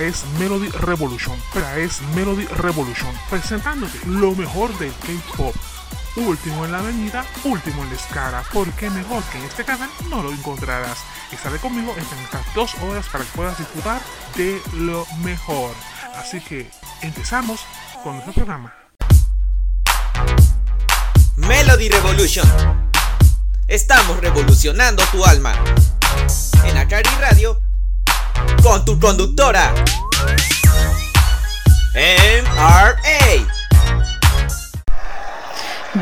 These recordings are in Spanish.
Es Melody Revolution. Es Melody Revolution. Presentándote lo mejor del K-pop. Último en la avenida, último en la escala, porque mejor que en este canal no lo encontrarás. Estaré conmigo en estas dos horas para que puedas disfrutar de lo mejor. Así que empezamos con nuestro programa. Melody Revolution. Estamos revolucionando tu alma. En Acari Radio, con tu conductora. MRA.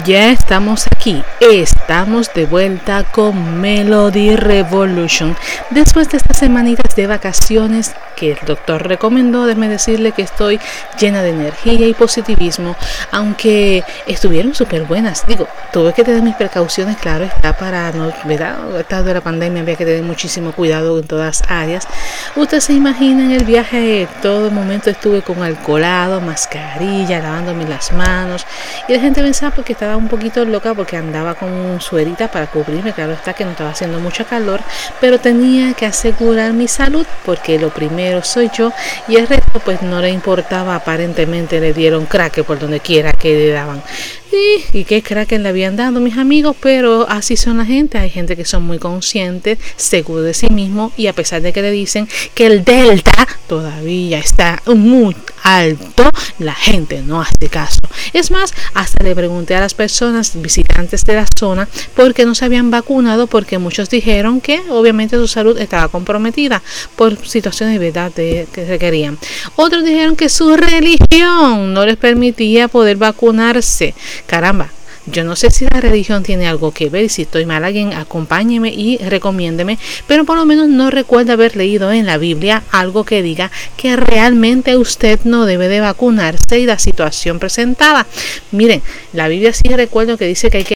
Ya estamos aquí, estamos de vuelta con Melody Revolution. Después de estas semanitas de vacaciones que el doctor recomendó, déjeme decirle que estoy llena de energía y positivismo, aunque estuvieron súper buenas. Digo, tuve que tener mis precauciones, claro, está para no, ¿verdad? Estado de la pandemia había que tener muchísimo cuidado en todas áreas. Usted se imagina el viaje, todo momento estuve con alcoholado, mascarilla, lavándome las manos, y la gente pensaba porque estaba un poquito loca porque andaba con suerita para cubrirme, claro está que no estaba haciendo mucho calor, pero tenía que asegurar mi salud porque lo primero soy yo y el resto pues no le importaba, aparentemente le dieron crack por donde quiera que le daban. Y, y qué crack le habían dado mis amigos, pero así son la gente, hay gente que son muy conscientes, seguros de sí mismo y a pesar de que le dicen que el delta todavía está muy alto, la gente no hace caso. Es más, hasta le pregunté a las personas visitantes de la zona por qué no se habían vacunado, porque muchos dijeron que obviamente su salud estaba comprometida por situaciones de que requerían. Otros dijeron que su religión no les permitía poder vacunarse. Caramba, yo no sé si la religión tiene algo que ver, si estoy mal alguien acompáñeme y recomiéndeme, pero por lo menos no recuerdo haber leído en la Biblia algo que diga que realmente usted no debe de vacunarse y la situación presentada. Miren, la Biblia sí recuerdo que dice que hay que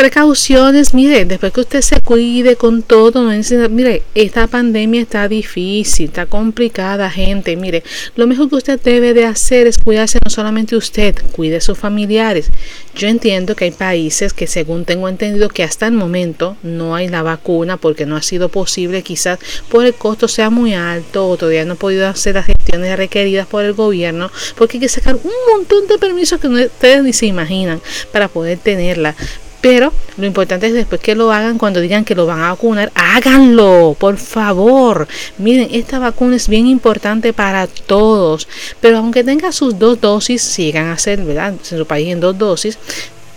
precauciones, mire, después que usted se cuide con todo, no mire, esta pandemia está difícil, está complicada, gente, mire, lo mejor que usted debe de hacer es cuidarse no solamente usted, cuide a sus familiares. Yo entiendo que hay países que según tengo entendido que hasta el momento no hay la vacuna porque no ha sido posible, quizás por el costo sea muy alto o todavía no ha podido hacer las gestiones requeridas por el gobierno, porque hay que sacar un montón de permisos que ustedes ni se imaginan para poder tenerla. Pero lo importante es después que lo hagan, cuando digan que lo van a vacunar, háganlo, por favor. Miren, esta vacuna es bien importante para todos. Pero aunque tenga sus dos dosis, sigan a hacer, ¿verdad? En su país en dos dosis,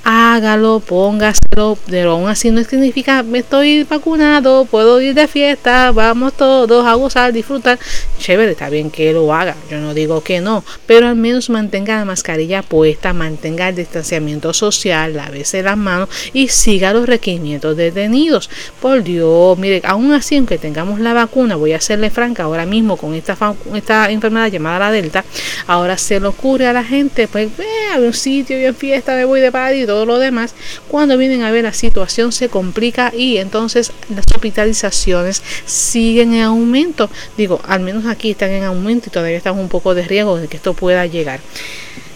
hágalo, póngaselo, pero aún así no significa me estoy vacunado, puedo ir de fiesta, vamos todos a gozar, disfrutar. Chévere, está bien que lo haga, yo no digo que no, pero al menos mantenga la mascarilla puesta, mantenga el distanciamiento social, lávese las manos y siga los requerimientos detenidos. Por Dios, mire, aún así, aunque tengamos la vacuna, voy a serle franca ahora mismo con esta, enfermedad llamada la Delta, ahora se le ocurre a la gente, pues, ve a un sitio y en fiesta me voy de party todo lo demás, cuando vienen a ver la situación se complica y entonces las hospitalizaciones siguen en aumento. Digo, al menos aquí están en aumento y todavía estamos un poco de riesgo de que esto pueda llegar.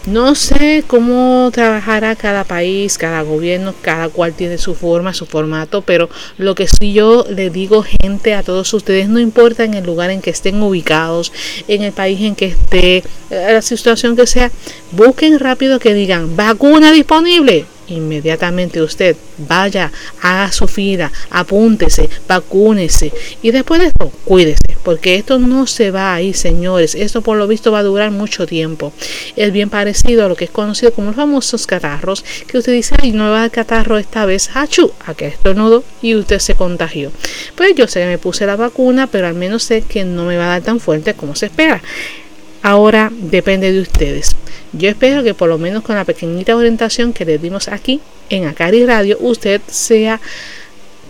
No sé cómo trabajará cada país, cada gobierno, cada cual tiene su forma, su formato, pero lo que sí yo le digo, gente, a todos ustedes, no importa en el lugar en que estén ubicados, en el país en que esté, eh, la situación que sea, busquen rápido que digan vacuna disponible inmediatamente usted vaya, haga su fila, apúntese, vacúnese y después de esto, cuídese, porque esto no se va a ir, señores. Esto por lo visto va a durar mucho tiempo. Es bien parecido a lo que es conocido como los famosos catarros, que usted dice, ay, no va a catarro esta vez, hachu, a que estornudo y usted se contagió. Pues yo sé que me puse la vacuna, pero al menos sé que no me va a dar tan fuerte como se espera. Ahora depende de ustedes. Yo espero que por lo menos con la pequeñita orientación que les dimos aquí en Acari Radio, usted sea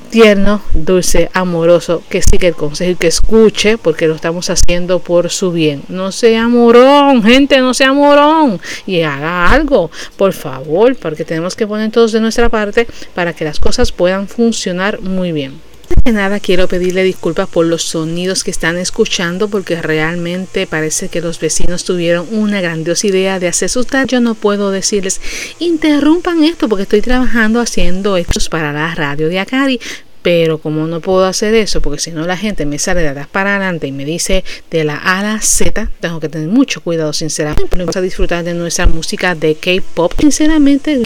tierno, dulce, amoroso, que siga el consejo y que escuche porque lo estamos haciendo por su bien. No sea morón, gente, no sea morón y haga algo, por favor, porque tenemos que poner todos de nuestra parte para que las cosas puedan funcionar muy bien. De nada quiero pedirle disculpas por los sonidos que están escuchando porque realmente parece que los vecinos tuvieron una grandiosa idea de hacer asustar. Yo no puedo decirles interrumpan esto porque estoy trabajando haciendo estos para la radio de Acari Pero como no puedo hacer eso, porque si no la gente me sale de atrás para adelante y me dice de la A a la Z, tengo que tener mucho cuidado, sinceramente. Vamos a disfrutar de nuestra música de K-pop. Sinceramente,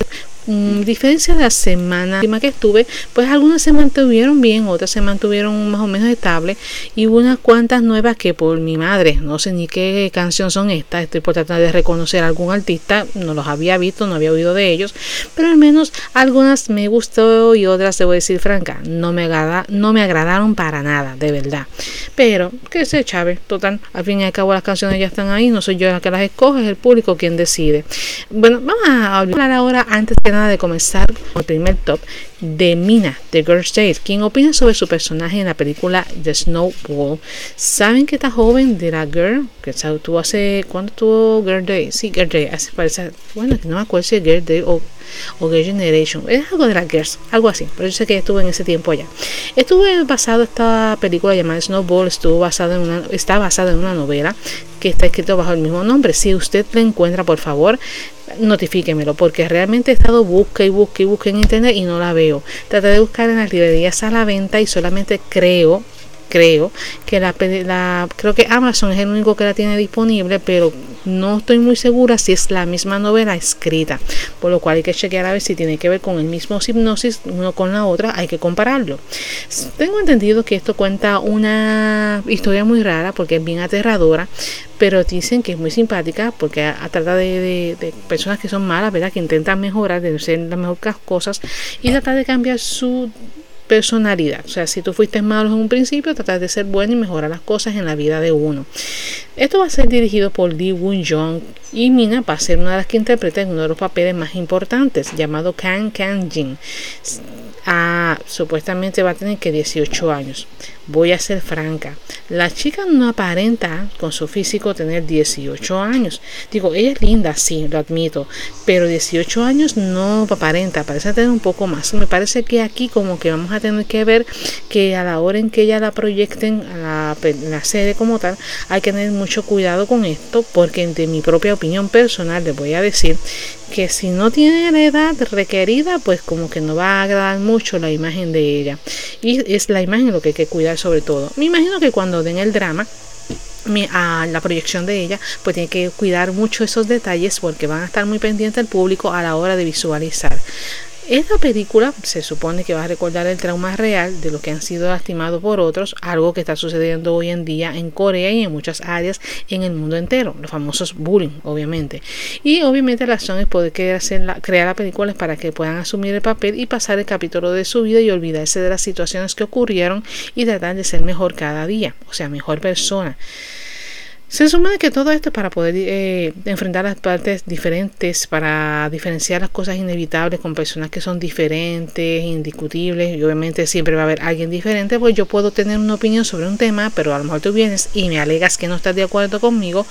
Mm, diferencia de la semana que estuve, pues algunas se mantuvieron bien, otras se mantuvieron más o menos estables y unas cuantas nuevas que por mi madre, no sé ni qué canción son estas, estoy por tratar de reconocer a algún artista, no los había visto, no había oído de ellos, pero al menos algunas me gustó y otras, debo decir franca, no me, agrada, no me agradaron para nada, de verdad. Pero, que sé, Chávez, total, al fin y al cabo las canciones ya están ahí, no soy yo la que las escoge, es el público quien decide. Bueno, vamos a hablar ahora antes de comenzar con el primer top de Mina de Girl Days, quien opina sobre su personaje en la película The Snowball. ¿Saben que esta joven de la Girl, que tuvo hace, ¿cuándo tuvo Girl Day? Sí, Girl Day, hace, parece, bueno, no me acuerdo si es Girl Day o, o Girl Generation, es algo de la Girls, algo así, pero yo sé que estuvo en ese tiempo allá. Estuve basado esta película llamada Snowball, estuvo basada en una, está basada en una novela que está escrito bajo el mismo nombre. Si usted la encuentra, por favor, notifíquemelo, porque realmente he estado busque y busque y busque en internet y no la veo. Traté de buscar en las librerías a la venta y solamente creo creo que la, la, creo que Amazon es el único que la tiene disponible pero no estoy muy segura si es la misma novela escrita por lo cual hay que chequear a ver si tiene que ver con el mismo hipnosis uno con la otra hay que compararlo tengo entendido que esto cuenta una historia muy rara porque es bien aterradora pero dicen que es muy simpática porque trata de, de, personas que son malas, ¿verdad? Que intentan mejorar, de ser las mejores cosas y trata de cambiar su personalidad. O sea, si tú fuiste malo en un principio, tratar de ser bueno y mejorar las cosas en la vida de uno. Esto va a ser dirigido por Lee Woon Jong y Mina va a ser una de las que interpreta uno de los papeles más importantes, llamado Kang Kang Jin. Ah, supuestamente va a tener que 18 años. Voy a ser franca. La chica no aparenta con su físico tener 18 años. Digo, ella es linda, sí, lo admito. Pero 18 años no aparenta, parece tener un poco más. Me parece que aquí como que vamos a tener que ver que a la hora en que ella la proyecten a la, la serie como tal, hay que tener mucho cuidado con esto porque de mi propia opinión personal les voy a decir que si no tiene la edad requerida, pues como que no va a agradar mucho la imagen de ella. Y es la imagen lo que hay que cuidar sobre todo. Me imagino que cuando den el drama, a la proyección de ella, pues tiene que cuidar mucho esos detalles porque van a estar muy pendientes al público a la hora de visualizar. Esta película se supone que va a recordar el trauma real de los que han sido lastimados por otros, algo que está sucediendo hoy en día en Corea y en muchas áreas en el mundo entero, los famosos bullying, obviamente. Y obviamente la razón es poder crear la película para que puedan asumir el papel y pasar el capítulo de su vida y olvidarse de las situaciones que ocurrieron y tratar de ser mejor cada día, o sea, mejor persona. Se supone que todo esto es para poder eh, enfrentar las partes diferentes, para diferenciar las cosas inevitables con personas que son diferentes, indiscutibles, y obviamente siempre va a haber alguien diferente, pues yo puedo tener una opinión sobre un tema, pero a lo mejor tú vienes y me alegas que no estás de acuerdo conmigo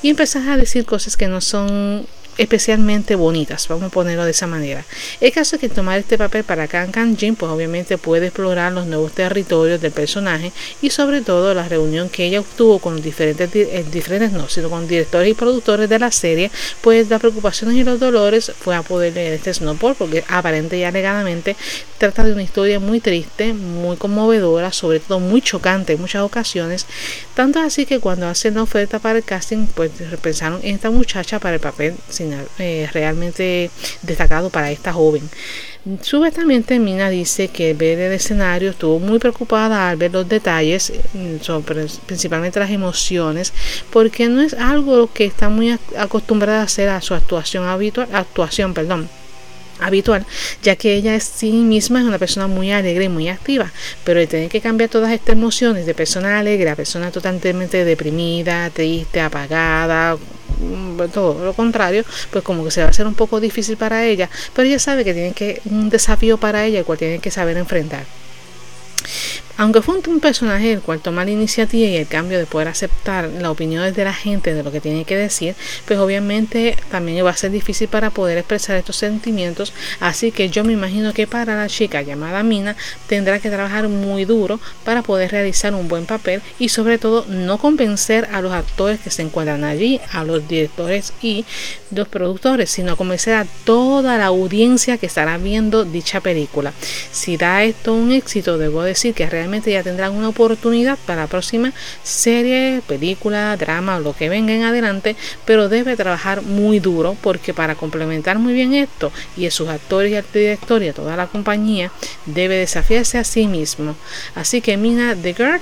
y empezás a decir cosas que no son especialmente bonitas, vamos a ponerlo de esa manera. El caso es que tomar este papel para Kang Kang Jin, pues obviamente puede explorar los nuevos territorios del personaje y sobre todo la reunión que ella obtuvo con los diferentes, eh, diferentes no, sino con directores y productores de la serie, pues las preocupaciones y los dolores fue a poder leer este Snowball, porque aparente y alegadamente trata de una historia muy triste, muy conmovedora, sobre todo muy chocante en muchas ocasiones, tanto así que cuando hacen la oferta para el casting, pues pensaron en esta muchacha para el papel eh, realmente destacado para esta joven. Supuestamente Mina dice que ver el escenario estuvo muy preocupada al ver los detalles, mm, principalmente las emociones, porque no es algo que está muy acostumbrada a hacer a su actuación habitual, actuación, perdón habitual, ya que ella es sí misma es una persona muy alegre y muy activa, pero el tener que cambiar todas estas emociones de persona alegre a persona totalmente deprimida, triste, apagada, mm, todo lo contrario, pues como que se va a hacer un poco difícil para ella, pero ella sabe que tiene que un desafío para ella el cual tiene que saber enfrentar. Aunque fue un personaje el cual toma la iniciativa y el cambio de poder aceptar las opiniones de la gente de lo que tiene que decir, pues obviamente también va a ser difícil para poder expresar estos sentimientos. Así que yo me imagino que para la chica llamada Mina tendrá que trabajar muy duro para poder realizar un buen papel y sobre todo no convencer a los actores que se encuentran allí, a los directores y los productores, sino convencer a toda la audiencia que estará viendo dicha película. Si da esto un éxito, debo decir que realmente ya tendrán una oportunidad para la próxima serie, película, drama o lo que venga en adelante, pero debe trabajar muy duro porque para complementar muy bien esto y a sus actores y al director y a toda la compañía debe desafiarse a sí mismo. Así que Mina The Girl,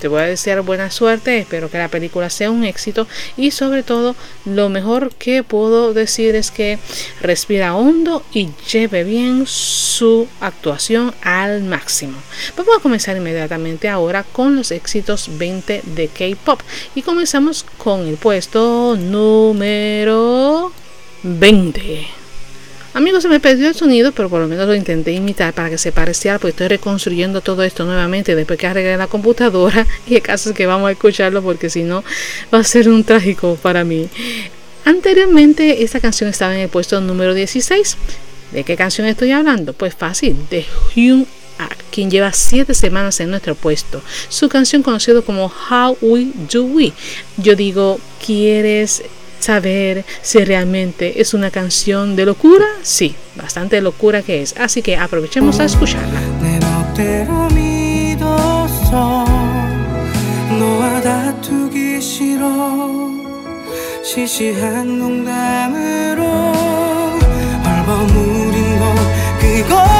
te voy a desear buena suerte, espero que la película sea un éxito y sobre todo lo mejor que puedo decir es que respira hondo y lleve bien su actuación al máximo. Vamos a comenzar inmediatamente ahora con los éxitos 20 de K-Pop y comenzamos con el puesto número 20. Amigos, se me perdió el sonido, pero por lo menos lo intenté imitar para que se pareciera, porque estoy reconstruyendo todo esto nuevamente después que arreglé la computadora. Y el caso es que vamos a escucharlo porque si no va a ser un trágico para mí. Anteriormente esta canción estaba en el puesto número 16. ¿De qué canción estoy hablando? Pues fácil, de Hyun quien lleva 7 semanas en nuestro puesto. Su canción conocida como How We Do We. Yo digo, ¿quieres saber si realmente es una canción de locura? Sí, bastante locura que es. Así que aprovechemos a escucharla. 시시한 농담으로 얼버무린 것 그것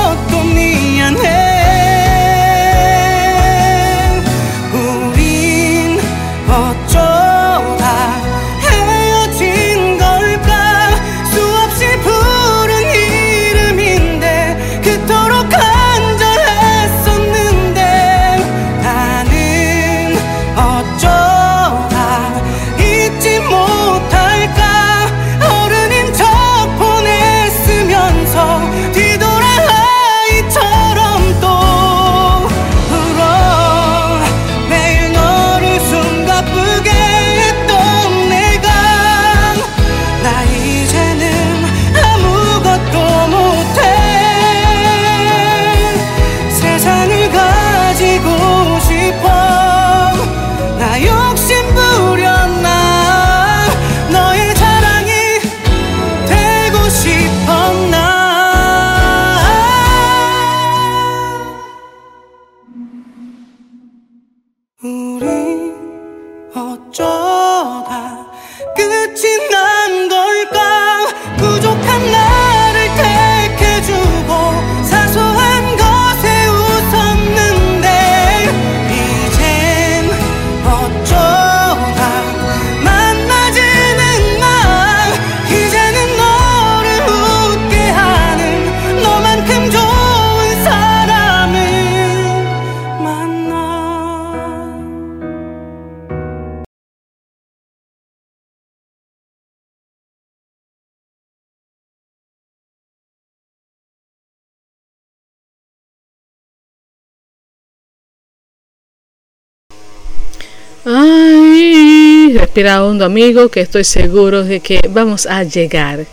Ay, respira hondo amigo, que estoy seguro de que vamos a llegar.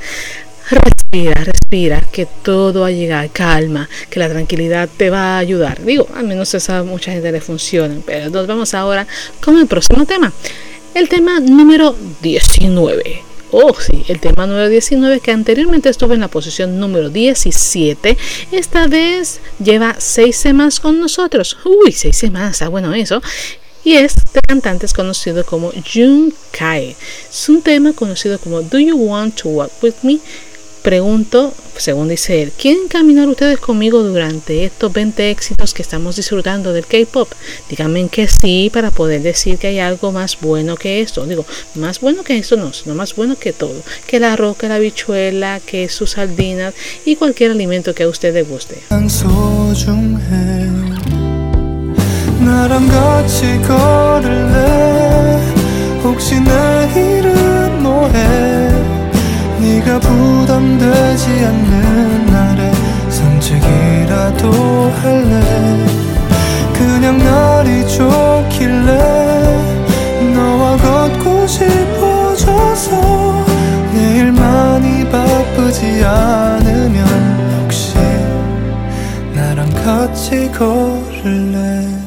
Respira, respira, que todo va a llegar, calma, que la tranquilidad te va a ayudar. Digo, al menos a mucha gente le funciona, pero nos vamos ahora con el próximo tema. El tema número 19. Oh, sí, el tema número 19 que anteriormente estuvo en la posición número 17, esta vez lleva 6 semanas con nosotros. Uy, 6 semanas, está bueno eso y este cantante es conocido como Jun Kai. Es un tema conocido como Do You Want to Walk With Me? Pregunto, según dice él, ¿quieren caminar ustedes conmigo durante estos 20 éxitos que estamos disfrutando del K-pop? Díganme que sí para poder decir que hay algo más bueno que esto. Digo, más bueno que esto no, sino más bueno que todo. Que la roca, la bichuela, que sus sardinas y cualquier alimento que a usted le guste. 나랑 같이 걸을래? 혹시 내일은 뭐해? 네가 부담되지 않는 날에 산책이라도 할래? 그냥 날이 좋길래 너와 걷고 싶어져서 내일 많이 바쁘지 않으면 혹시 나랑 같이 걸을래?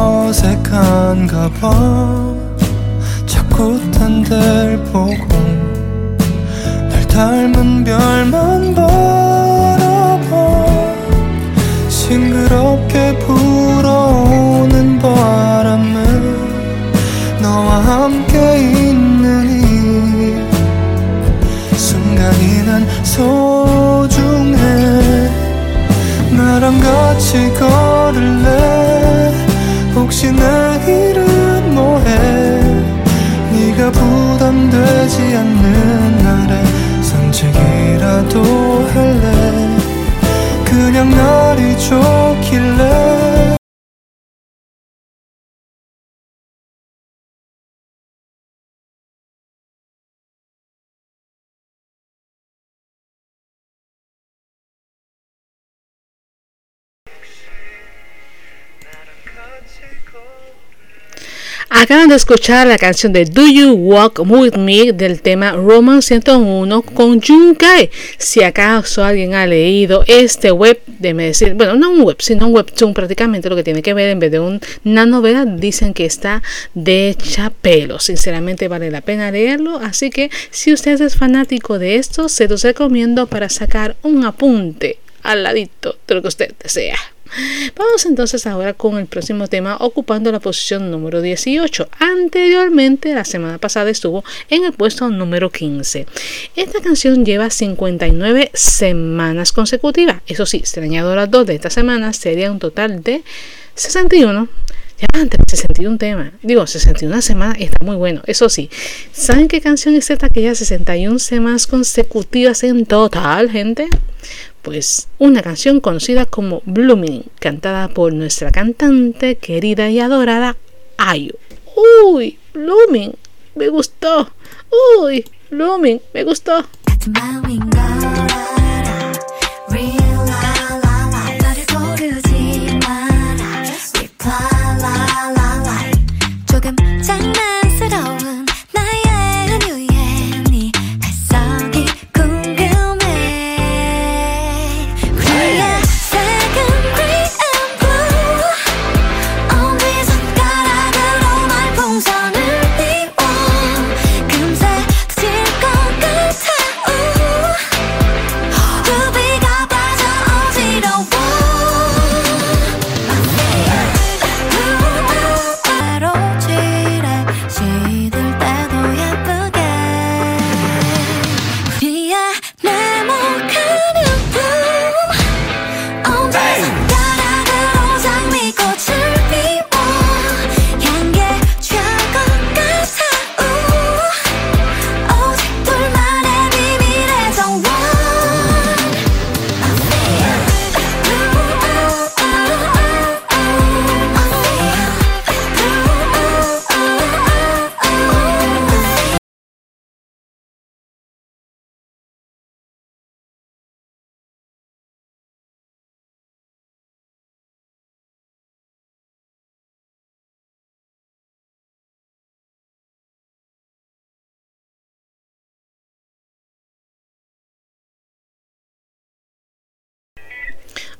어색한가 봐. 자꾸 딴 데를 보고 날 닮은 별만 바라봐. 싱그럽 혹시 Acaban de escuchar la canción de Do You Walk With Me del tema Roman 101 con Junkai. Si acaso alguien ha leído este web, déme decir, bueno, no un web, sino un webtoon prácticamente lo que tiene que ver en vez de una novela, dicen que está de hecha pelo. Sinceramente vale la pena leerlo, así que si usted es fanático de esto, se los recomiendo para sacar un apunte al ladito de lo que usted desea. Vamos entonces ahora con el próximo tema ocupando la posición número 18. Anteriormente, la semana pasada estuvo en el puesto número 15. Esta canción lleva 59 semanas consecutivas. Eso sí, si añado las dos de esta semana, sería un total de 61 ya antes 61 temas, digo 61 semanas está muy bueno. Eso sí, ¿saben qué canción es esta que ya 61 semanas consecutivas en total, gente? Pues una canción conocida como Blooming, cantada por nuestra cantante querida y adorada Ayu. Uy, Blooming, me gustó. Uy, Blooming, me gustó.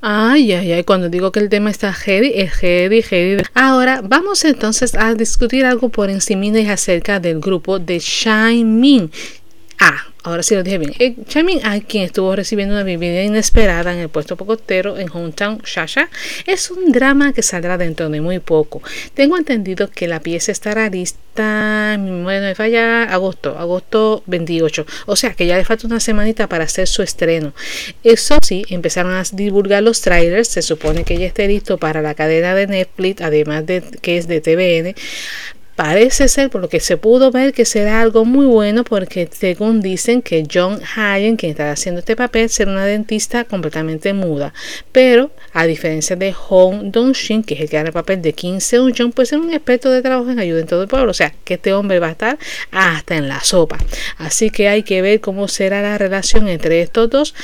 Ay, ay, ay, cuando digo que el tema está heavy, es heavy, heavy. Ahora vamos entonces a discutir algo por encima acerca del grupo de Shine Min. Ah, ahora sí lo dije bien. Eh, Chamin A, quien estuvo recibiendo una bebida inesperada en el puesto pocotero en Hometown Shasha, es un drama que saldrá dentro de muy poco. Tengo entendido que la pieza estará lista, bueno, me falla, agosto, agosto 28. O sea que ya le falta una semanita para hacer su estreno. Eso sí, empezaron a divulgar los trailers. Se supone que ya esté listo para la cadena de Netflix, además de que es de TVN Parece ser, por lo que se pudo ver, que será algo muy bueno porque según dicen que John Hayen, quien está haciendo este papel, será una dentista completamente muda. Pero, a diferencia de Hong Dong-shin, que es el que hará el papel de Kim Seung-jong, pues es un experto de trabajo en ayuda en todo el pueblo. O sea, que este hombre va a estar hasta en la sopa. Así que hay que ver cómo será la relación entre estos dos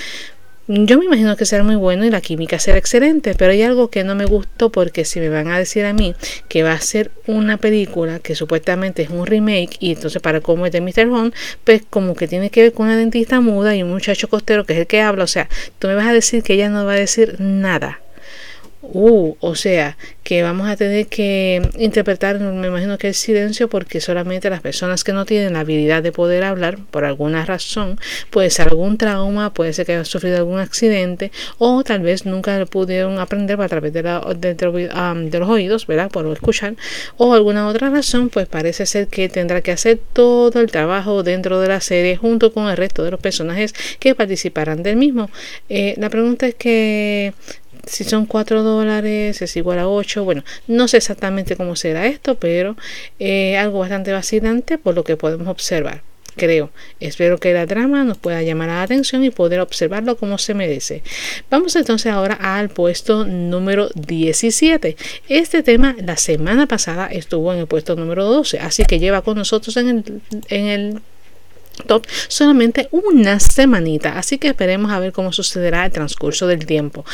Yo me imagino que será muy bueno y la química será excelente, pero hay algo que no me gustó porque si me van a decir a mí que va a ser una película que supuestamente es un remake y entonces para cómo es de Mr. Home, pues como que tiene que ver con una dentista muda y un muchacho costero que es el que habla, o sea, tú me vas a decir que ella no va a decir nada. Uh, o sea, que vamos a tener que interpretar, me imagino que el silencio, porque solamente las personas que no tienen la habilidad de poder hablar, por alguna razón, puede ser algún trauma, puede ser que hayan sufrido algún accidente, o tal vez nunca pudieron aprender a través de, de, los oídos, ¿verdad? Por escuchar, o alguna otra razón, pues parece ser que tendrá que hacer todo el trabajo dentro de la serie junto con el resto de los personajes que participarán del mismo. Eh, la pregunta es que si son 4 dólares es igual a 8 bueno no sé exactamente cómo será esto pero eh, algo bastante vacilante por lo que podemos observar creo. Espero que la trama nos pueda llamar la atención y poder observarlo como se merece. Vamos entonces ahora al puesto número 17. Este tema la semana pasada estuvo en el puesto número 12, así que lleva con nosotros en el, en el top solamente una semanita, así que esperemos a ver cómo sucederá el transcurso del tiempo.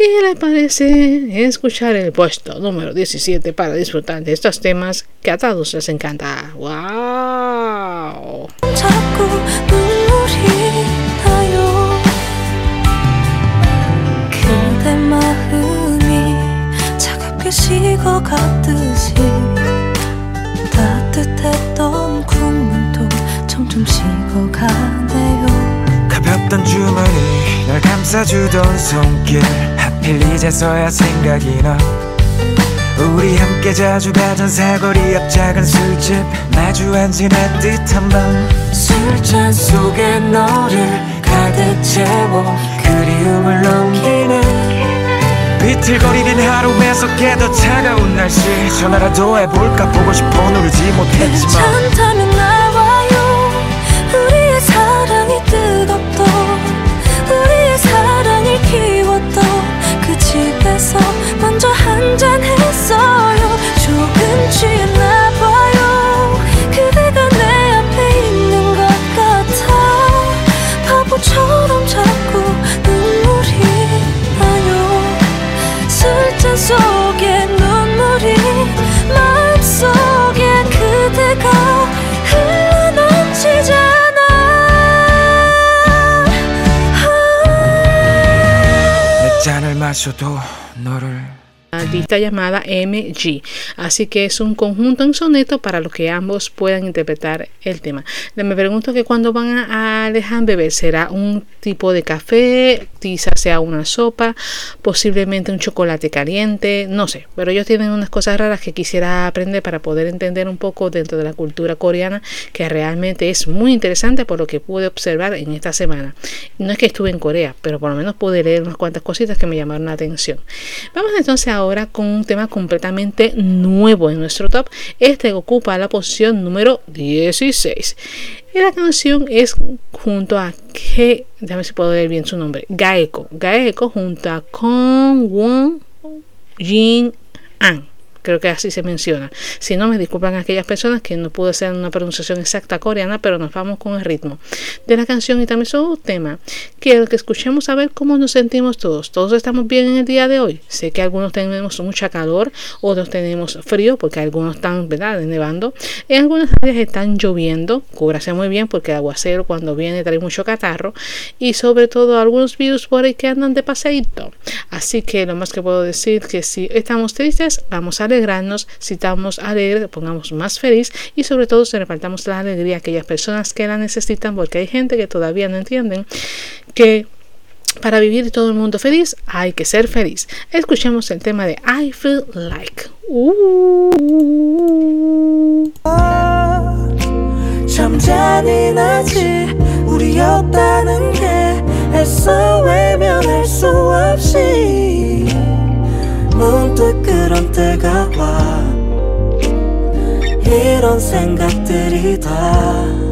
¿Qué le parece escuchar el puesto número 17 para disfrutar de estos temas que a todos les encanta? ¡Wow! 가볍던 주머니 널 감싸주던 손길 하필 이제서야 생각이 나. 우리 함께 자주 가던 사거리 옆 작은 술집 마주 앉은 애틋한 밤. 술잔 속에 너를 가득 채워 그리움을 넘기네. 비틀거리는 하루에서 깨더 차가운 날씨. 전화라도 해볼까? 보고 싶어 누르지 못했지만. 괜찮다면 나와요. 우리의 사랑이 뜨 집에서 먼저 한 잔 했어요. 조금 취했나봐요. 그대가 내 앞에 있는 것 같아. 바보처럼 자꾸 눈물이 나요. 술잔 속에 눈물이 마음속에 그대가 흘러넘치잖아. 내 짠을 마셔도 너를 llamada MG. Así que es un conjunto en soneto para los que ambos puedan interpretar el tema. Me pregunto que cuando van a dejar beber será un tipo de café, quizás sea una sopa, posiblemente un chocolate caliente, no sé. Pero ellos tienen unas cosas raras que quisiera aprender para poder entender un poco dentro de la cultura coreana que realmente es muy interesante por lo que pude observar en esta semana. No es que estuve en Corea, pero por lo menos pude leer unas cuantas cositas que me llamaron la atención. Vamos entonces a con un tema completamente nuevo en nuestro top. Este ocupa la posición número 16. Y la canción es junto a que, déjame si puedo leer bien su nombre, Gaeko. Gaeko junto a Kong Won Jin An creo que así se menciona. Si no, me disculpan aquellas personas que no pude hacer una pronunciación exacta coreana, pero nos vamos con el ritmo de la canción y también su tema. Quiero que escuchemos a ver cómo nos sentimos todos. Todos estamos bien en el día de hoy. Sé que algunos tenemos mucha calor, otros tenemos frío, porque algunos están, ¿verdad?, nevando. En algunas áreas están lloviendo. Cúbrase muy bien porque el aguacero cuando viene trae mucho catarro. Y sobre todo algunos virus por ahí que andan de paseíto. Así que lo más que puedo decir que si estamos tristes, vamos a alegrarnos, si estamos alegres, pongamos más feliz y sobre todo se repartamos la alegría a aquellas personas que la necesitan porque hay gente que todavía no entienden que para vivir todo el mundo feliz hay que ser feliz. Escuchemos el tema de I Feel Like. Uh. 문득 그런 때가 와. 이런 생각들이 다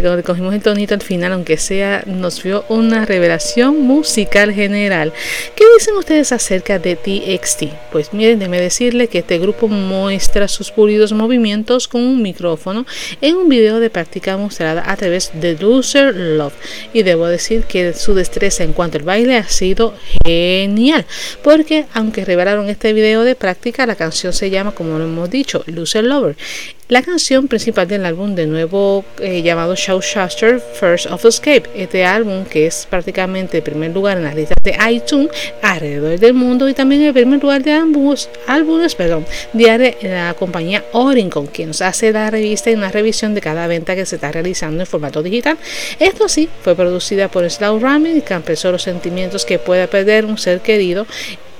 Cuando cogimos el tonito al final, aunque sea, nos vio una revelación musical general. ¿Qué dicen ustedes acerca de TXT? Pues miren, déjeme decirle que este grupo muestra sus pulidos movimientos con un micrófono en un video de práctica mostrada a través de Loser Love. Y debo decir que su destreza en cuanto al baile ha sido genial, porque aunque revelaron este video de práctica, la canción se llama, como lo hemos dicho, Loser Lover. La canción principal del álbum de nuevo eh, llamado Showshaster First of Escape, este álbum que es prácticamente el primer lugar en las listas de iTunes alrededor del mundo y también el primer lugar de ambos álbumes, perdón, de la compañía Oricon, quien nos hace la revista y una revisión de cada venta que se está realizando en formato digital. Esto sí, fue producida por Slow Ramen que expresó los sentimientos que puede perder un ser querido.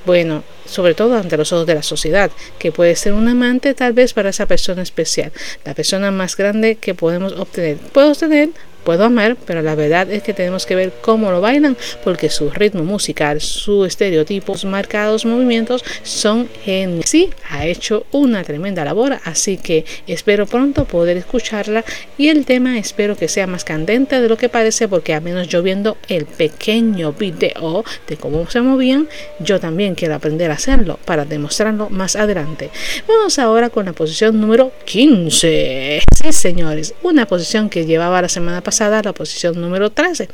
Bueno, sobre todo ante los ojos de la sociedad, que puede ser un amante tal vez para esa persona especial, la persona más grande que podemos obtener. Puedo obtener puedo amar, pero la verdad es que tenemos que ver cómo lo bailan, porque su ritmo musical, su estereotipo, sus marcados movimientos son geniales. Sí, ha hecho una tremenda labor, así que espero pronto poder escucharla y el tema espero que sea más candente de lo que parece, porque a menos yo viendo el pequeño video de cómo se movían, yo también quiero aprender a hacerlo para demostrarlo más adelante. Vamos ahora con la posición número 15. Sí, señores, una posición que llevaba la semana pasada la posición número 13,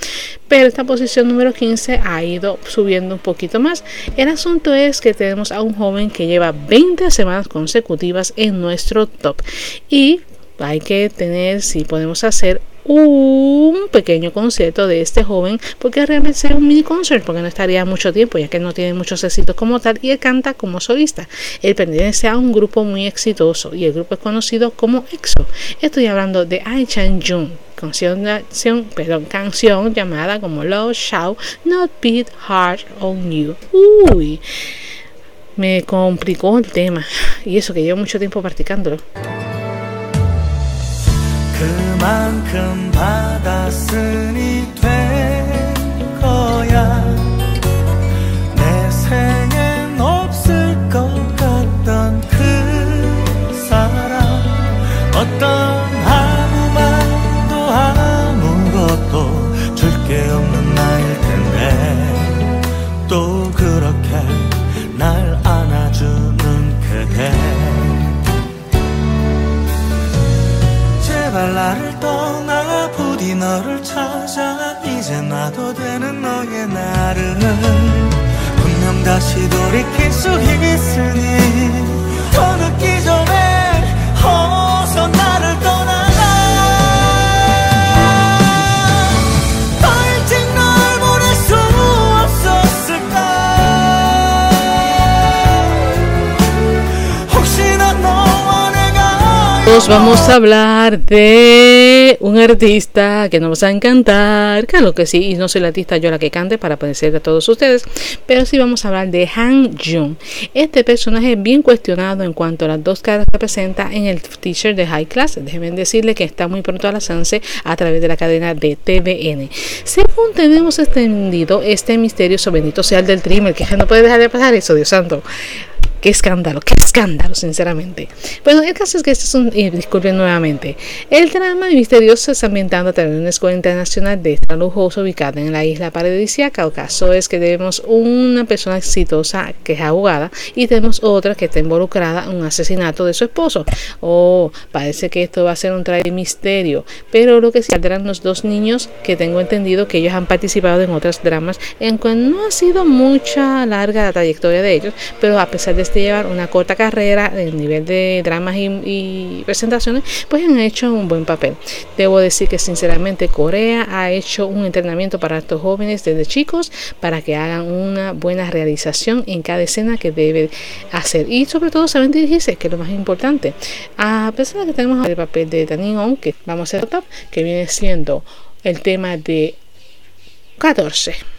pero esta posición número 15 ha ido subiendo un poquito más. El asunto es que tenemos a un joven que lleva 20 semanas consecutivas en nuestro top y hay que tener si podemos hacer un pequeño concierto de este joven porque realmente sería un mini concert porque no estaría mucho tiempo ya que no tiene muchos éxitos como tal y él canta como solista. Él pertenece a un grupo muy exitoso y el grupo es conocido como EXO. Estoy hablando de Ai Chan Jung canción, perdón, canción llamada como Love Shall Not Beat Hard on You. Uy me complicó el tema y eso que llevo mucho tiempo practicándolo. 그 만큼 받았으니 된 놔도 되는 너의 나를 분명 다시 돌이킬 수 있으니 더 늦기 전에 어서 나를 떠 vamos a hablar de un artista que nos va a encantar. Claro que sí, y no soy la artista yo la que cante para parecer a todos ustedes, pero sí vamos a hablar de Han Jung. Este personaje es bien cuestionado en cuanto a las dos caras que presenta en el teacher de High Class. Déjenme decirle que está muy pronto a lanzarse a través de la cadena de TVN. Según tenemos extendido este misterioso bendito sea el del trimmer, que no puede dejar de pasar eso, Dios santo. Qué escándalo, qué escándalo, sinceramente. Bueno, el caso es que este es un. eh, disculpen nuevamente. El drama misterioso está ambientando a través de una escuela internacional de esta lujosa ubicada en la isla paradisíaca. El caso es que tenemos una persona exitosa que es abogada y tenemos otra que está involucrada en un asesinato de su esposo. Oh, parece que esto va a ser un traje de misterio. Pero lo que saldrán los dos niños que tengo entendido que ellos han participado en otros dramas en que no ha sido mucha larga la trayectoria de ellos, pero a pesar de este llevar una corta carrera en nivel de dramas y, y presentaciones, pues han hecho un buen papel. Debo decir que sinceramente Corea ha hecho un entrenamiento para estos jóvenes desde chicos para que hagan una buena realización en cada escena que debe hacer y sobre todo saben dirigirse, que es lo más importante. A pesar de que tenemos el papel de Tanin que vamos a hacer top, que viene siendo el tema de 14.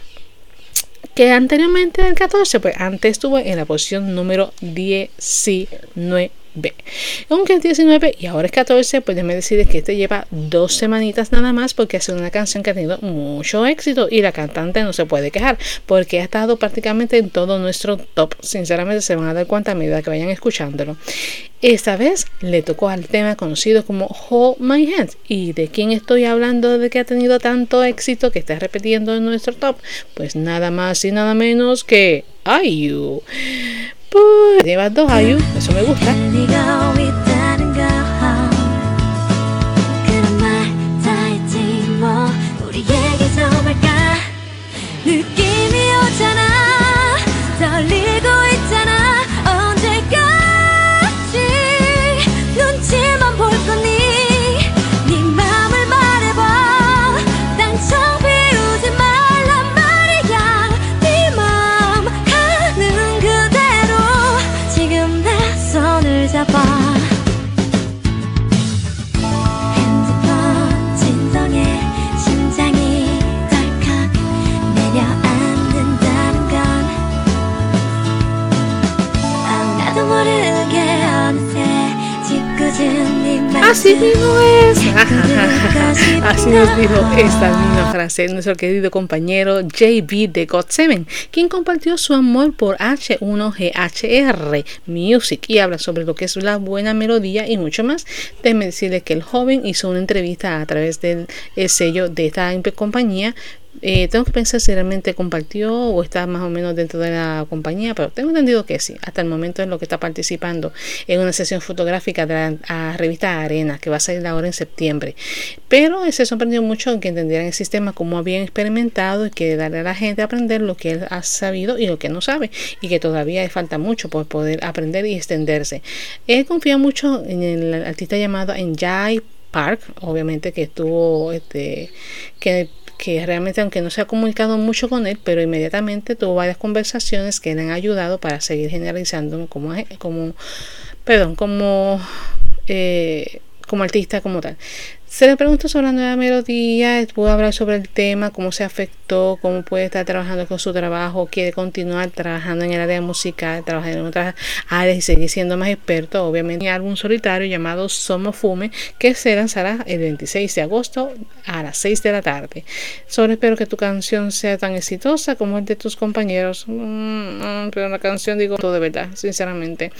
Que anteriormente el 14, pues antes estuvo en la posición número 19. Aunque es 19 y ahora es 14, pues déjame decirles que este lleva dos semanitas nada más porque ha sido una canción que ha tenido mucho éxito y la cantante no se puede quejar porque ha estado prácticamente en todo nuestro top. Sinceramente se van a dar cuenta a medida que vayan escuchándolo. Esta vez le tocó al tema conocido como Hold My Hand. ¿Y de quién estoy hablando de que ha tenido tanto éxito que está repitiendo en nuestro top? Pues nada más y nada menos que IU. Pues lleva dos IU, eso me gusta. 찾아봐. 핸드폰 진동에 심장이 덜컥 내려앉는다는 건 아, 나도 모르게 어느새 짓궂은 네 아, 말씀. 아, Así nos dijo esta misma frase nuestro querido compañero JB de God7, quien compartió su amor por H1GHR Music y habla sobre lo que es la buena melodía y mucho más. Déjeme decirle que el joven hizo una entrevista a través del sello de esta compañía eh, tengo que pensar si realmente compartió o está más o menos dentro de la compañía, pero tengo entendido que sí. Hasta el momento es lo que está participando en una sesión fotográfica de la revista Arena, que va a salir ahora en septiembre. Pero se sorprendió mucho en que entendieran el sistema, como habían experimentado y que darle a la gente a aprender lo que él ha sabido y lo que no sabe, y que todavía falta mucho por poder aprender y extenderse. Él confía mucho en el artista llamado Enjay Park, obviamente que estuvo este que que realmente aunque no se ha comunicado mucho con él, pero inmediatamente tuvo varias conversaciones que le han ayudado para seguir generalizando como, como perdón, como, eh, como artista como tal. Se le preguntó sobre la nueva melodía, pudo hablar sobre el tema, cómo se afectó, cómo puede estar trabajando con su trabajo, quiere continuar trabajando en el área musical, trabajar en otras áreas y seguir siendo más experto. Obviamente, un álbum solitario llamado Somo Fume, que se lanzará el 26 de agosto a las 6 de la tarde. Solo espero que tu canción sea tan exitosa como el de tus compañeros. Mm, pero la canción, digo todo de verdad, sinceramente.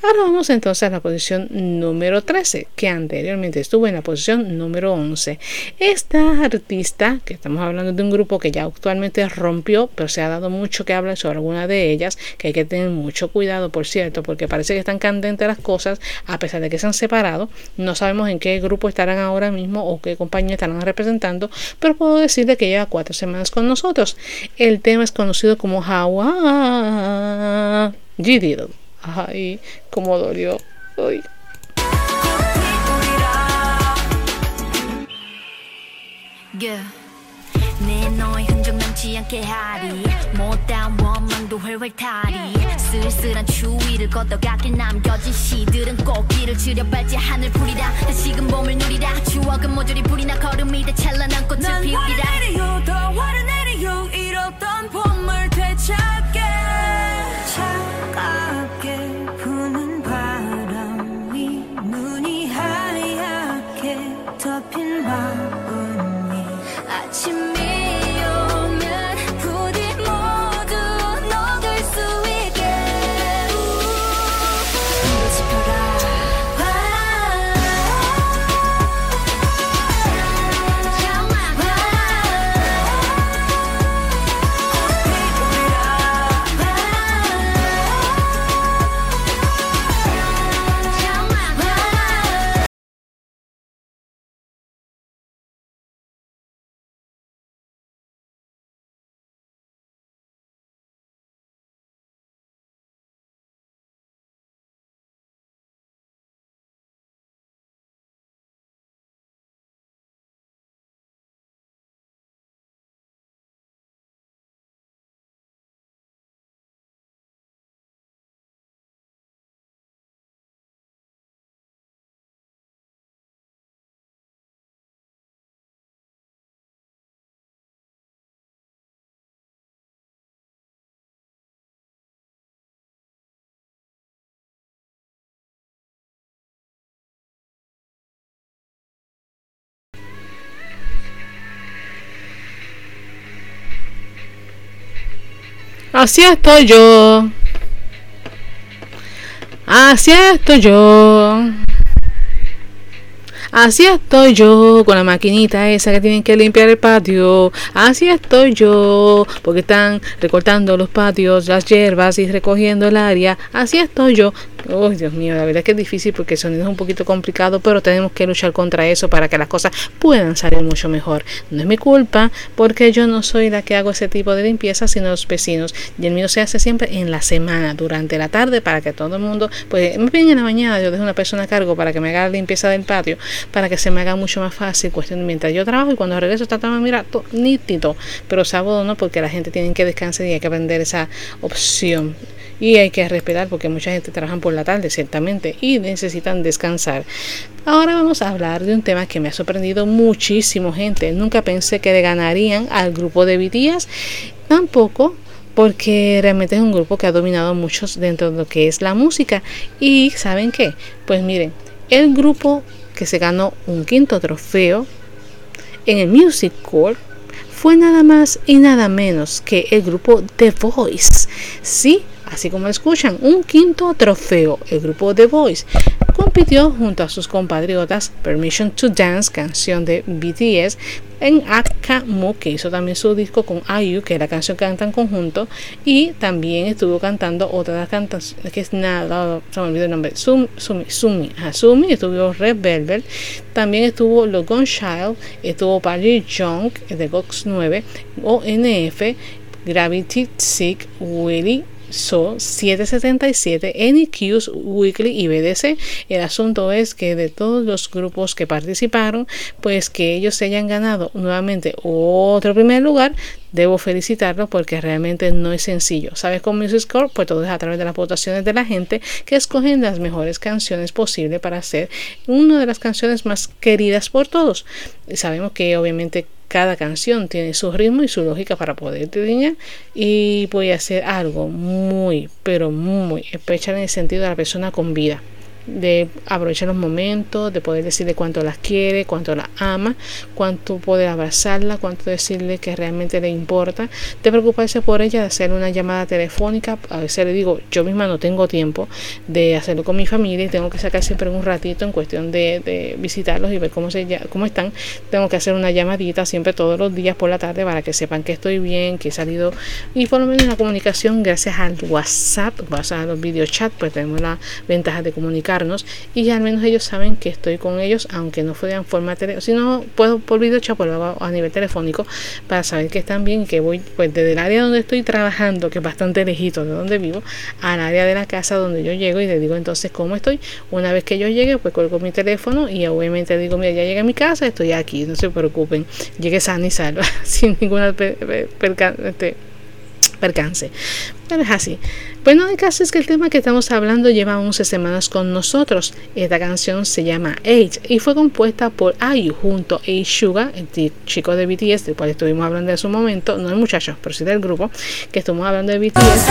Ahora vamos entonces a la posición número 13, que anteriormente estuvo en la posición número 11. Esta artista, que estamos hablando de un grupo que ya actualmente rompió, pero se ha dado mucho que hablar sobre alguna de ellas, que hay que tener mucho cuidado, por cierto, porque parece que están candentes las cosas, a pesar de que se han separado. No sabemos en qué grupo estarán ahora mismo o qué compañía estarán representando, pero puedo decirle que lleva cuatro semanas con nosotros. El tema es conocido como Hawa G. Ay, como dolió. Ay. Yeah. 내 너의 흔적 남지 않게 하리. 못다운 원망도 훨훨 타리. 쓸쓸한 추위를 걷어가길 남겨진 시들은 꽃길을 지려밟지 하늘 풀이라. 다시금 봄을 누리라. 추억은 모조리 불이 나 걸음이 돼 찬란한 꽃을 피우리라. 난 내리요 더 화를 내리요. 잃었던 봄을 되찾게 Así estoy yo. Así estoy yo. Así estoy yo con la maquinita esa que tienen que limpiar el patio. Así estoy yo porque están recortando los patios, las hierbas y recogiendo el área. Así estoy yo Oh, Dios mío, la verdad es que es difícil porque el sonido es un poquito complicado, pero tenemos que luchar contra eso para que las cosas puedan salir mucho mejor. No es mi culpa porque yo no soy la que hago ese tipo de limpieza, sino los vecinos. Y el mío se hace siempre en la semana, durante la tarde, para que todo el mundo, pues me bien en la mañana yo dejo una persona a cargo para que me haga la limpieza del patio, para que se me haga mucho más fácil, cuestión mientras yo trabajo y cuando regreso está todo, mira, todo nítido, pero sábado no, porque la gente tiene que descansar y hay que aprender esa opción y hay que respetar porque mucha gente trabaja por la tarde, ciertamente, y necesitan descansar. Ahora vamos a hablar de un tema que me ha sorprendido muchísimo, gente. Nunca pensé que le ganarían al grupo de BTS, tampoco porque realmente es un grupo que ha dominado muchos dentro de lo que es la música. Y ¿saben qué? Pues miren, el grupo que se ganó un quinto trofeo en el Music Core fue nada más y nada menos que el grupo The Voice. Sí, así como escuchan, un quinto trofeo. El grupo The Voice compitió junto a sus compatriotas Permission to Dance, canción de BTS, en Akamu, que hizo también su disco con IU, que es la canción que cantan conjunto, y también estuvo cantando otra canciones que es nada, se me olvidó el nombre, Sumi, Sumi, Sumi, Sumi, estuvo Red Velvet, también estuvo Logan Child, estuvo Party Junk de Gox 9, ONF, Gravity Sick, Willy So 777, NQs, Weekly y BDC. El asunto es que de todos los grupos que participaron, pues que ellos se hayan ganado nuevamente otro primer lugar, debo felicitarlos porque realmente no es sencillo. ¿Sabes con Music Score? Pues todo es a través de las votaciones de la gente que escogen las mejores canciones posibles para ser una de las canciones más queridas por todos. Sabemos que obviamente cada canción tiene su ritmo y su lógica para poder diseñar y voy a hacer algo muy, pero muy especial en el sentido de la persona con vida de aprovechar los momentos, de poder decirle cuánto las quiere, cuánto la ama, cuánto poder abrazarla, cuánto decirle que realmente le importa, de preocuparse por ella, de hacer una llamada telefónica. A veces le digo, yo misma no tengo tiempo de hacerlo con mi familia y tengo que sacar siempre un ratito en cuestión de, de visitarlos y ver cómo, se, cómo están. Tengo que hacer una llamadita siempre todos los días por la tarde para que sepan que estoy bien, que he salido y por lo menos la comunicación gracias al WhatsApp, vas a los videochats, pues tenemos la ventaja de comunicar y al menos ellos saben que estoy con ellos, aunque no fuera en forma telefónica, si no puedo por video pues lo a nivel telefónico para saber que están bien y que voy pues desde el área donde estoy trabajando, que es bastante lejito de donde vivo, al área de la casa donde yo llego y le digo entonces cómo estoy. Una vez que yo llegue, pues colgo mi teléfono y obviamente digo, mira, ya llegué a mi casa, estoy aquí, no se preocupen, llegue sana y salva, sin ninguna este, percance. Pero es así. Bueno, el caso es que el tema que estamos hablando lleva 11 semanas con nosotros. Esta canción se llama Age y fue compuesta por IU junto a Suga, el chico de BTS, del cual estuvimos hablando en su momento, no el muchacho, pero sí del grupo, que estuvimos hablando de BTS.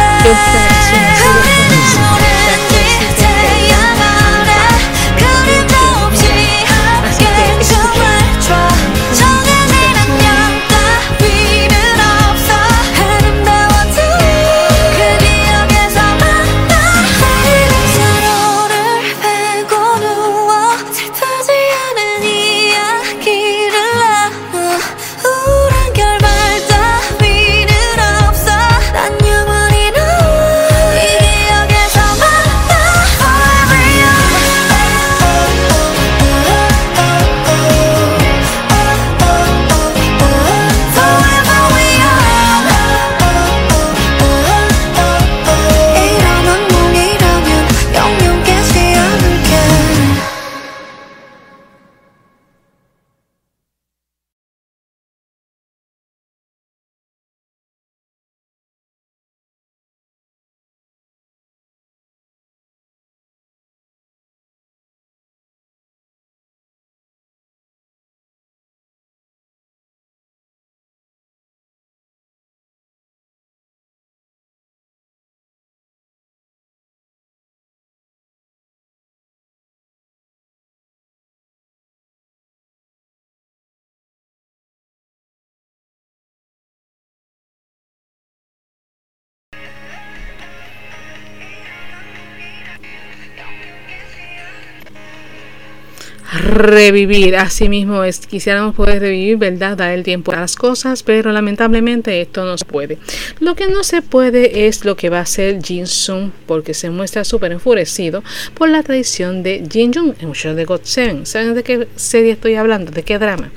Revivir. Así mismo es, quisiéramos poder revivir, ¿verdad? Dar el tiempo a las cosas, pero lamentablemente esto no se puede. Lo que no se puede es lo que va a hacer Jin Sung, porque se muestra súper enfurecido por la traición de Jin Jung en un show de God. ¿Saben de qué serie estoy hablando? ¿De qué drama?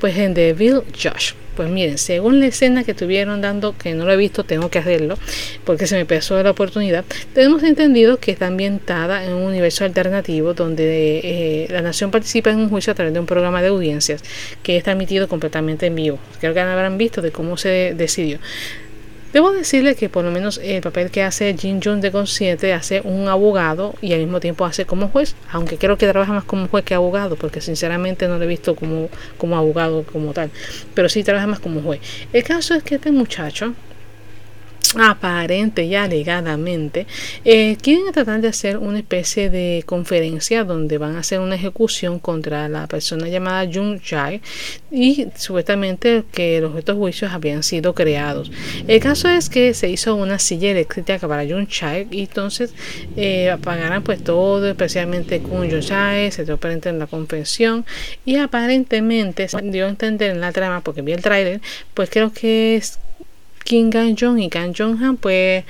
Pues en The Bill Josh. Pues miren, según la escena que estuvieron dando, que no lo he visto, tengo que hacerlo, porque se me pasó la oportunidad, tenemos entendido que está ambientada en un universo alternativo donde eh, la nación participa en un juicio a través de un programa de audiencias que es transmitido completamente en vivo. Creo que habrán visto de cómo se decidió. Debo decirle que por lo menos el papel que hace Jin Jung de consciente hace un abogado y al mismo tiempo hace como juez, aunque creo que trabaja más como juez que abogado, porque sinceramente no lo he visto como, como abogado como tal, pero sí trabaja más como juez. El caso es que este muchacho, aparente y alegadamente, eh, quieren tratar de hacer una especie de conferencia donde van a hacer una ejecución contra la persona llamada Jung Jae y supuestamente que los estos juicios habían sido creados. El caso es que se hizo una silla eléctrica para Jung Jae y entonces eh, apagaran pues todo, especialmente con Jung Jae, se dio presente en la confesión y aparentemente se dio a entender en la trama porque vi el trailer, pues creo que es Kim Gang-jong y Kang Jong-han, pues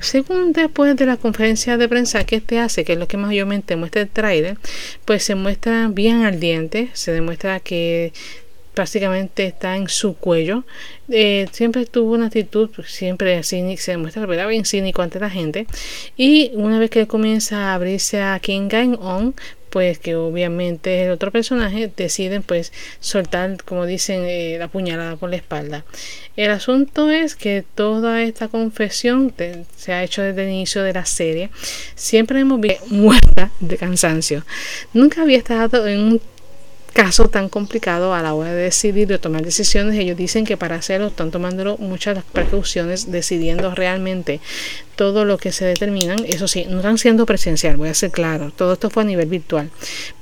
según después de la conferencia de prensa que este hace, que es lo que mayormente muestra el trailer, pues se muestra bien ardiente, se demuestra que prácticamente está en su cuello. Eh, siempre tuvo una actitud, siempre cínica, se demuestra ¿verdad? bien cínico ante la gente. Y una vez que comienza a abrirse a Kim Gang-on, pues que obviamente el otro personaje, deciden pues soltar, como dicen, eh, la puñalada por la espalda. El asunto es que toda esta confesión se ha hecho desde el inicio de la serie. Siempre hemos visto muerta de cansancio. Nunca había estado en un caso tan complicado a la hora de decidir, de tomar decisiones. Ellos dicen que para hacerlo están tomando muchas precauciones, decidiendo realmente todo lo que se determinan. Eso sí, no están siendo presencial, voy a ser claro. Todo esto fue a nivel virtual.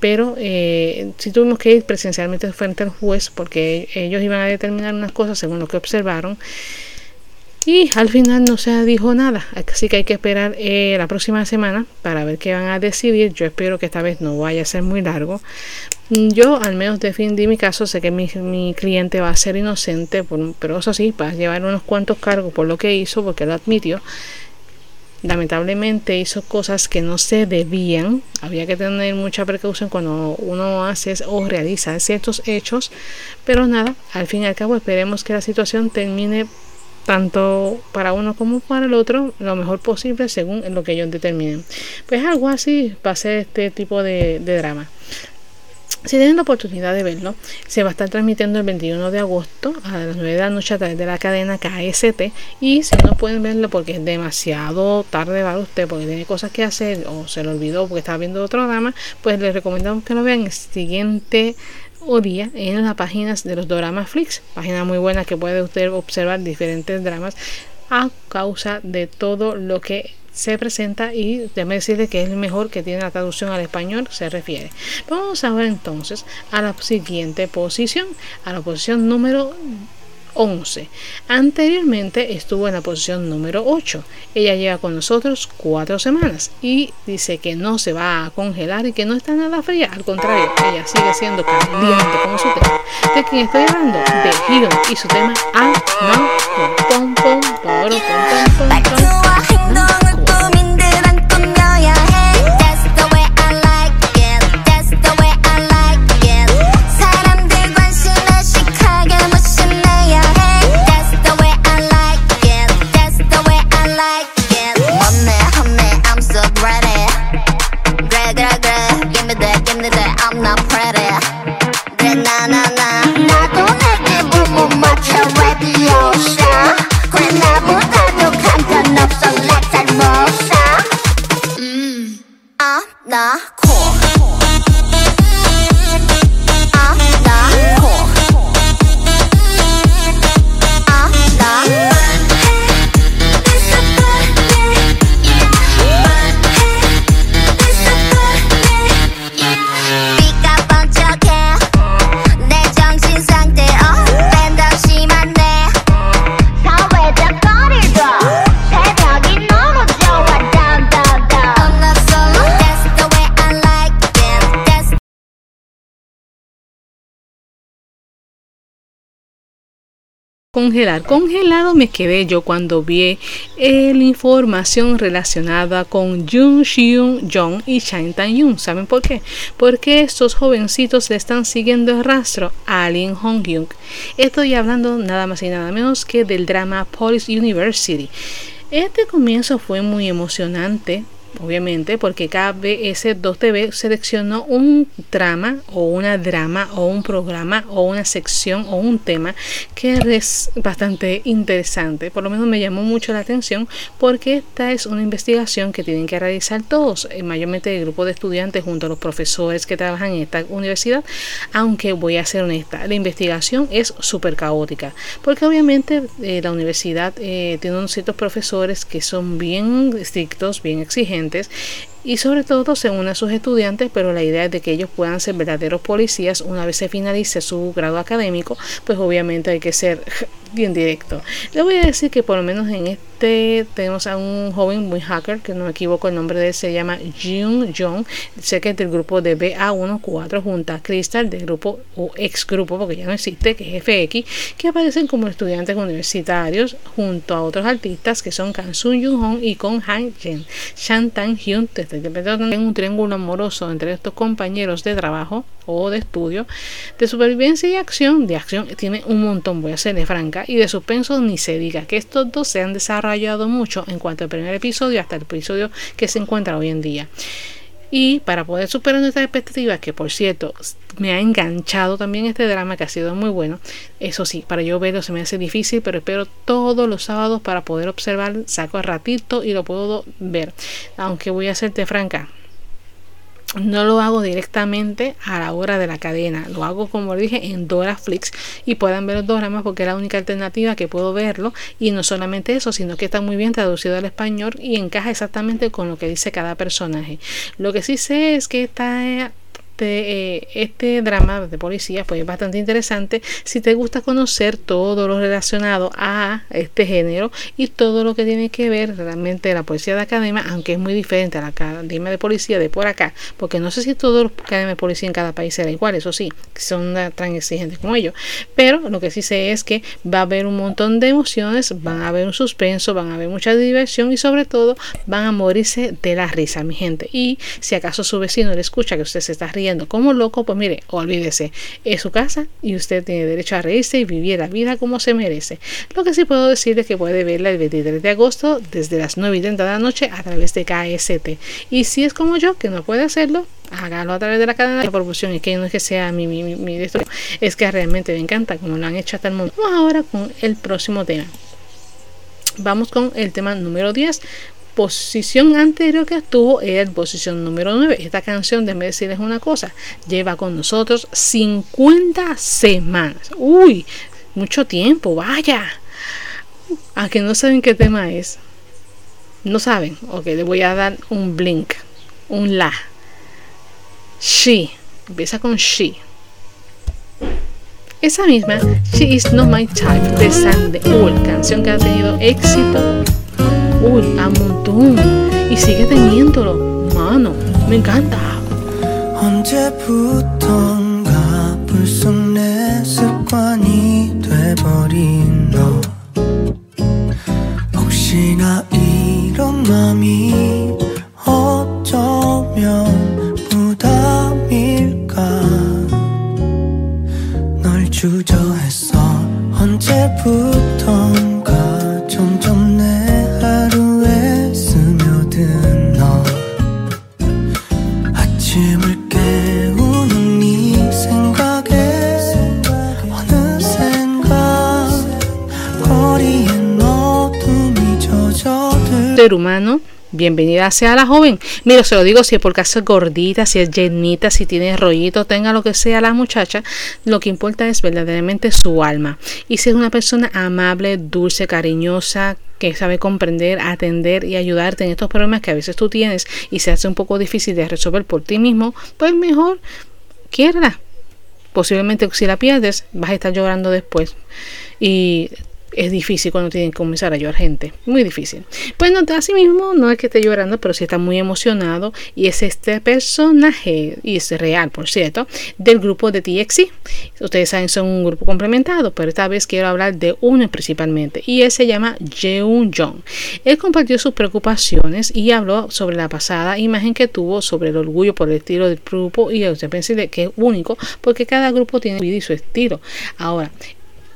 Pero eh, si tuvimos que ir presencialmente frente al juez porque ellos iban a determinar unas cosas según lo que observaron. Y al final no se dijo nada, así que hay que esperar eh, la próxima semana para ver qué van a decidir. Yo espero que esta vez no vaya a ser muy largo. Yo al menos defendí mi caso, sé que mi, cliente va a ser inocente, pero eso sí, va a llevar unos cuantos cargos por lo que hizo, porque lo admitió. Lamentablemente hizo cosas que no se debían. Había que tener mucha precaución cuando uno hace o realiza ciertos hechos. Pero nada, al fin y al cabo esperemos que la situación termine tanto para uno como para el otro lo mejor posible según lo que ellos determinen. Pues algo así va a ser este tipo de, drama. Si tienen la oportunidad de verlo, se va a estar transmitiendo el 21 de agosto a las 9 de la noche a través de la cadena KST. Y si no pueden verlo porque es demasiado tarde para usted, porque tiene cosas que hacer o se lo olvidó porque estaba viendo otro drama, pues les recomendamos que lo vean el siguiente día en las páginas de los doramas Flix, página muy buena que puede usted observar diferentes dramas a causa de todo lo que se presenta y déjeme decirle que es el mejor que tiene la traducción al español se refiere. Vamos a ver entonces a la siguiente posición, a la posición número 11. Anteriormente estuvo en la posición número 8. Ella lleva con nosotros cuatro semanas y dice que no se va a congelar y que no está nada fría. Al contrario, ella sigue siendo caliente como su tema. ¿De quién estoy hablando? De Hiro y su tema Al No Pom congelar. Congelado me quedé yo cuando vi la información relacionada con Jung Hyun Jong y Shang Tan Yoon. ¿Saben por qué? Porque estos jovencitos le están siguiendo el rastro a Lin Hong Hyun. Estoy hablando nada más y nada menos que del drama Police University. Este comienzo fue muy emocionante obviamente, porque KBS2TV seleccionó un drama o una drama o un programa o una sección o un tema que es bastante interesante. Por lo menos me llamó mucho la atención porque esta es una investigación que tienen que realizar todos, eh, mayormente el grupo de estudiantes junto a los profesores que trabajan en esta universidad, aunque voy a ser honesta, la investigación es súper caótica, porque obviamente eh, la universidad eh, tiene unos ciertos profesores que son bien estrictos, bien exigentes, y sobre todo se une a sus estudiantes, pero la idea es de que ellos puedan ser verdaderos policías. Una vez se finalice su grado académico, pues obviamente hay que ser bien directo. Le voy a decir que por lo menos en este tenemos a un joven muy hacker, que no me equivoco el nombre de él, se llama Jung Jong, sé que es del grupo de BA14 junto a Crystal del grupo o ex grupo, porque ya no existe, que es FX, que aparecen como estudiantes universitarios junto a otros artistas que son Kan Sun Jung Hong y Kong Han Jen. Shan Tan Hyun en un triángulo amoroso entre estos compañeros de trabajo o de estudio de supervivencia y acción. De acción tiene un montón, voy a serle franca y de suspenso ni se diga que estos dos se han desarrollado mucho en cuanto al primer episodio hasta el episodio que se encuentra hoy en día. Y para poder superar nuestras expectativas, que por cierto me ha enganchado también este drama que ha sido muy bueno, eso sí, para yo verlo se me hace difícil, pero espero todos los sábados para poder observar, saco el ratito y lo puedo ver. Aunque voy a serte franca, no lo hago directamente a la hora de la cadena, lo hago como dije en Flix. Y puedan ver los dramas porque es la única alternativa que puedo verlo. Y no solamente eso, sino que está muy bien traducido al español y encaja exactamente con lo que dice cada personaje. Lo que sí sé es que está este, eh, este drama de policía pues es bastante interesante si te gusta conocer todo lo relacionado a este género y todo lo que tiene que ver realmente la policía de academia, aunque es muy diferente a la academia de policía de por acá, porque no sé si todos los academias de policía en cada país será igual, eso sí, son tan exigentes como ellos, pero lo que sí sé es que va a haber un montón de emociones, van a haber un suspenso, van a haber mucha diversión y sobre todo van a morirse de la risa, mi gente. Y si acaso su vecino le escucha que usted se está riendo, como loco, pues mire, olvídese, es su casa y usted tiene derecho a reírse y vivir la vida como se merece. Lo que sí puedo decir es que puede verla el 23 de agosto desde las 9 y 30 de la noche a través de KST. Y si es como yo, que no puede hacerlo, hágalo a través de la cadena de producción y que no es que sea mi, mi, mi, es que realmente me encanta como lo han hecho hasta el mundo. Vamos ahora con el próximo tema. Vamos con el tema número 10 posición anterior que estuvo era en posición número 9. Esta canción, déjenme decirles una cosa, lleva con nosotros 50 semanas. Uy, mucho tiempo, vaya. A que no saben qué tema es. No saben. Ok, le voy a dar un blink, un la. She. Empieza con she. Esa misma, She is not my type de Sandy canción que ha tenido éxito uy, a montón. Y sigue teniéndolo, mano. Me encanta. 언제부턴가 불쑥 내 습관이 돼버린 너 혹시나 이런 맘이 어쩌면 부담일까 널 주저했어 언제부턴 humano, bienvenida sea la joven. Mira, se lo digo si es por caso es gordita, si es llenita, si tiene rollito, tenga lo que sea la muchacha, lo que importa es verdaderamente su alma. Y si es una persona amable, dulce, cariñosa, que sabe comprender, atender y ayudarte en estos problemas que a veces tú tienes y se hace un poco difícil de resolver por ti mismo, pues mejor quiérala. Posiblemente si la pierdes, vas a estar llorando después. Y es difícil cuando tienen que comenzar a llorar gente, muy difícil. Pues no, así mismo no es que esté llorando, pero sí está muy emocionado y es este personaje, y es real por cierto, del grupo de TXI. Ustedes saben, son un grupo complementado, pero esta vez quiero hablar de uno principalmente y él se llama Jeun Jong. Él compartió sus preocupaciones y habló sobre la pasada imagen que tuvo sobre el orgullo por el estilo del grupo y usted piensa que es único porque cada grupo tiene vida y su estilo. Ahora,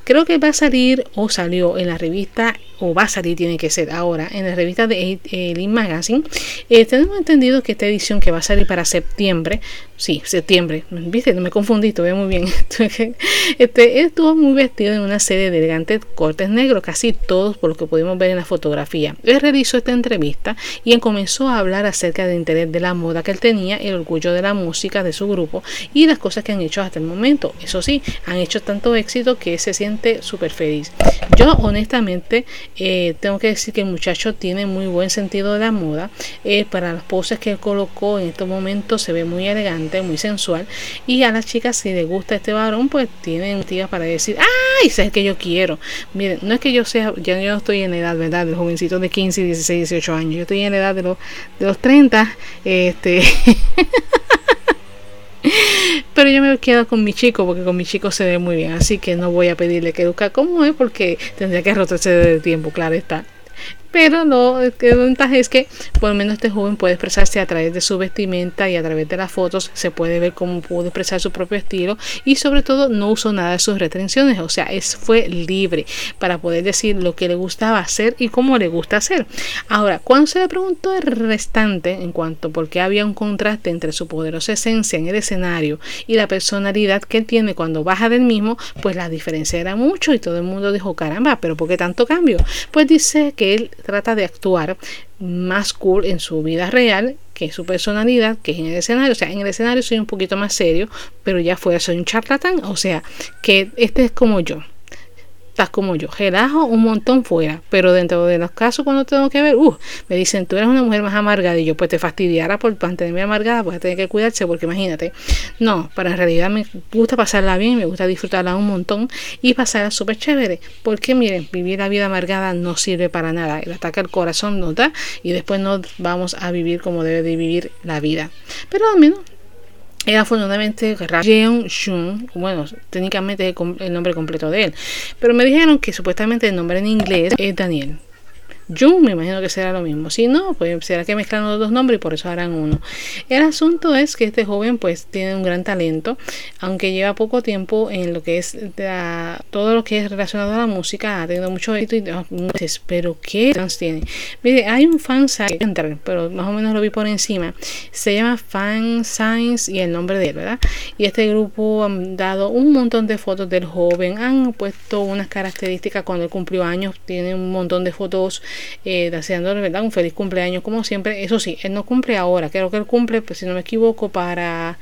Creo que va a salir o salió en la revista, o va a salir, tiene que ser ahora, en la revista de Elite Magazine. Eh, tenemos entendido que esta edición que va a salir para septiembre, sí, septiembre, viste, no me confundí, ve muy bien. este, estuvo muy vestido en una serie de elegantes cortes negros, casi todos por lo que pudimos ver en la fotografía. Él realizó esta entrevista y él comenzó a hablar acerca del interés de la moda que él tenía, el orgullo de la música de su grupo y las cosas que han hecho hasta el momento. Eso sí, han hecho tanto éxito que se siente súper feliz. Yo honestamente eh, tengo que decir que el muchacho tiene muy buen sentido de la moda. Eh, para las poses que colocó en estos momentos se ve muy elegante, muy sensual. Y a las chicas si les gusta este varón pues tienen motivos para decir, ¡ay! Es que yo quiero. Miren, no es que yo sea, ya yo no estoy en edad, ¿verdad? De los jovencitos de 15, 16, 18 años. Yo estoy en edad de los, de los 30. Este... Pero yo me quedo con mi chico porque con mi chico se ve muy bien. Así que no voy a pedirle que eduque como es porque tendría que retroceder el tiempo, claro está. Pero lo que ventaja es que por lo menos este joven puede expresarse a través de su vestimenta y a través de las fotos se puede ver cómo pudo expresar su propio estilo y sobre todo no usó nada de sus retenciones, o sea, es, fue libre para poder decir lo que le gustaba hacer y cómo le gusta hacer. Ahora, cuando se le preguntó el restante en cuanto por qué había un contraste entre su poderosa esencia en el escenario y la personalidad que tiene cuando baja del mismo, pues la diferencia era mucho y todo el mundo dijo, caramba, pero ¿por qué tanto cambio? Pues dice que él trata de actuar más cool en su vida real que su personalidad, que es en el escenario. O sea, en el escenario soy un poquito más serio, pero ya fuera soy un charlatán. O sea, que este es como yo estás como yo, relajo un montón fuera, pero dentro de los casos cuando tengo que ver, uh, me dicen, tú eres una mujer más amargada y yo pues te fastidiara por mantenerme amargada, pues tener que cuidarse porque imagínate, no, para en realidad me gusta pasarla bien, me gusta disfrutarla un montón y pasarla súper chévere, porque miren, vivir la vida amargada no sirve para nada, el ataque al corazón nos da y después no vamos a vivir como debe de vivir la vida, pero al menos era fundamentalmente Jeon Shun, bueno, técnicamente el nombre completo de él, pero me dijeron que supuestamente el nombre en inglés es Daniel. Jung, me imagino que será lo mismo. Si no, pues será que mezclan los dos nombres y por eso harán uno. El asunto es que este joven pues tiene un gran talento, aunque lleva poco tiempo en lo que es todo lo que es relacionado a la música, ha tenido mucho éxito y dices, pero ¿qué fans tiene? Mire, hay un fan site, pero más o menos lo vi por encima. Se llama Fan Science y el nombre de él, ¿verdad? Y este grupo han dado un montón de fotos del joven, han puesto unas características cuando él cumplió años, tiene un montón de fotos eh, deseándole ¿verdad? un feliz cumpleaños como siempre. Eso sí, él no cumple ahora, creo que él cumple, pues si no me equivoco, para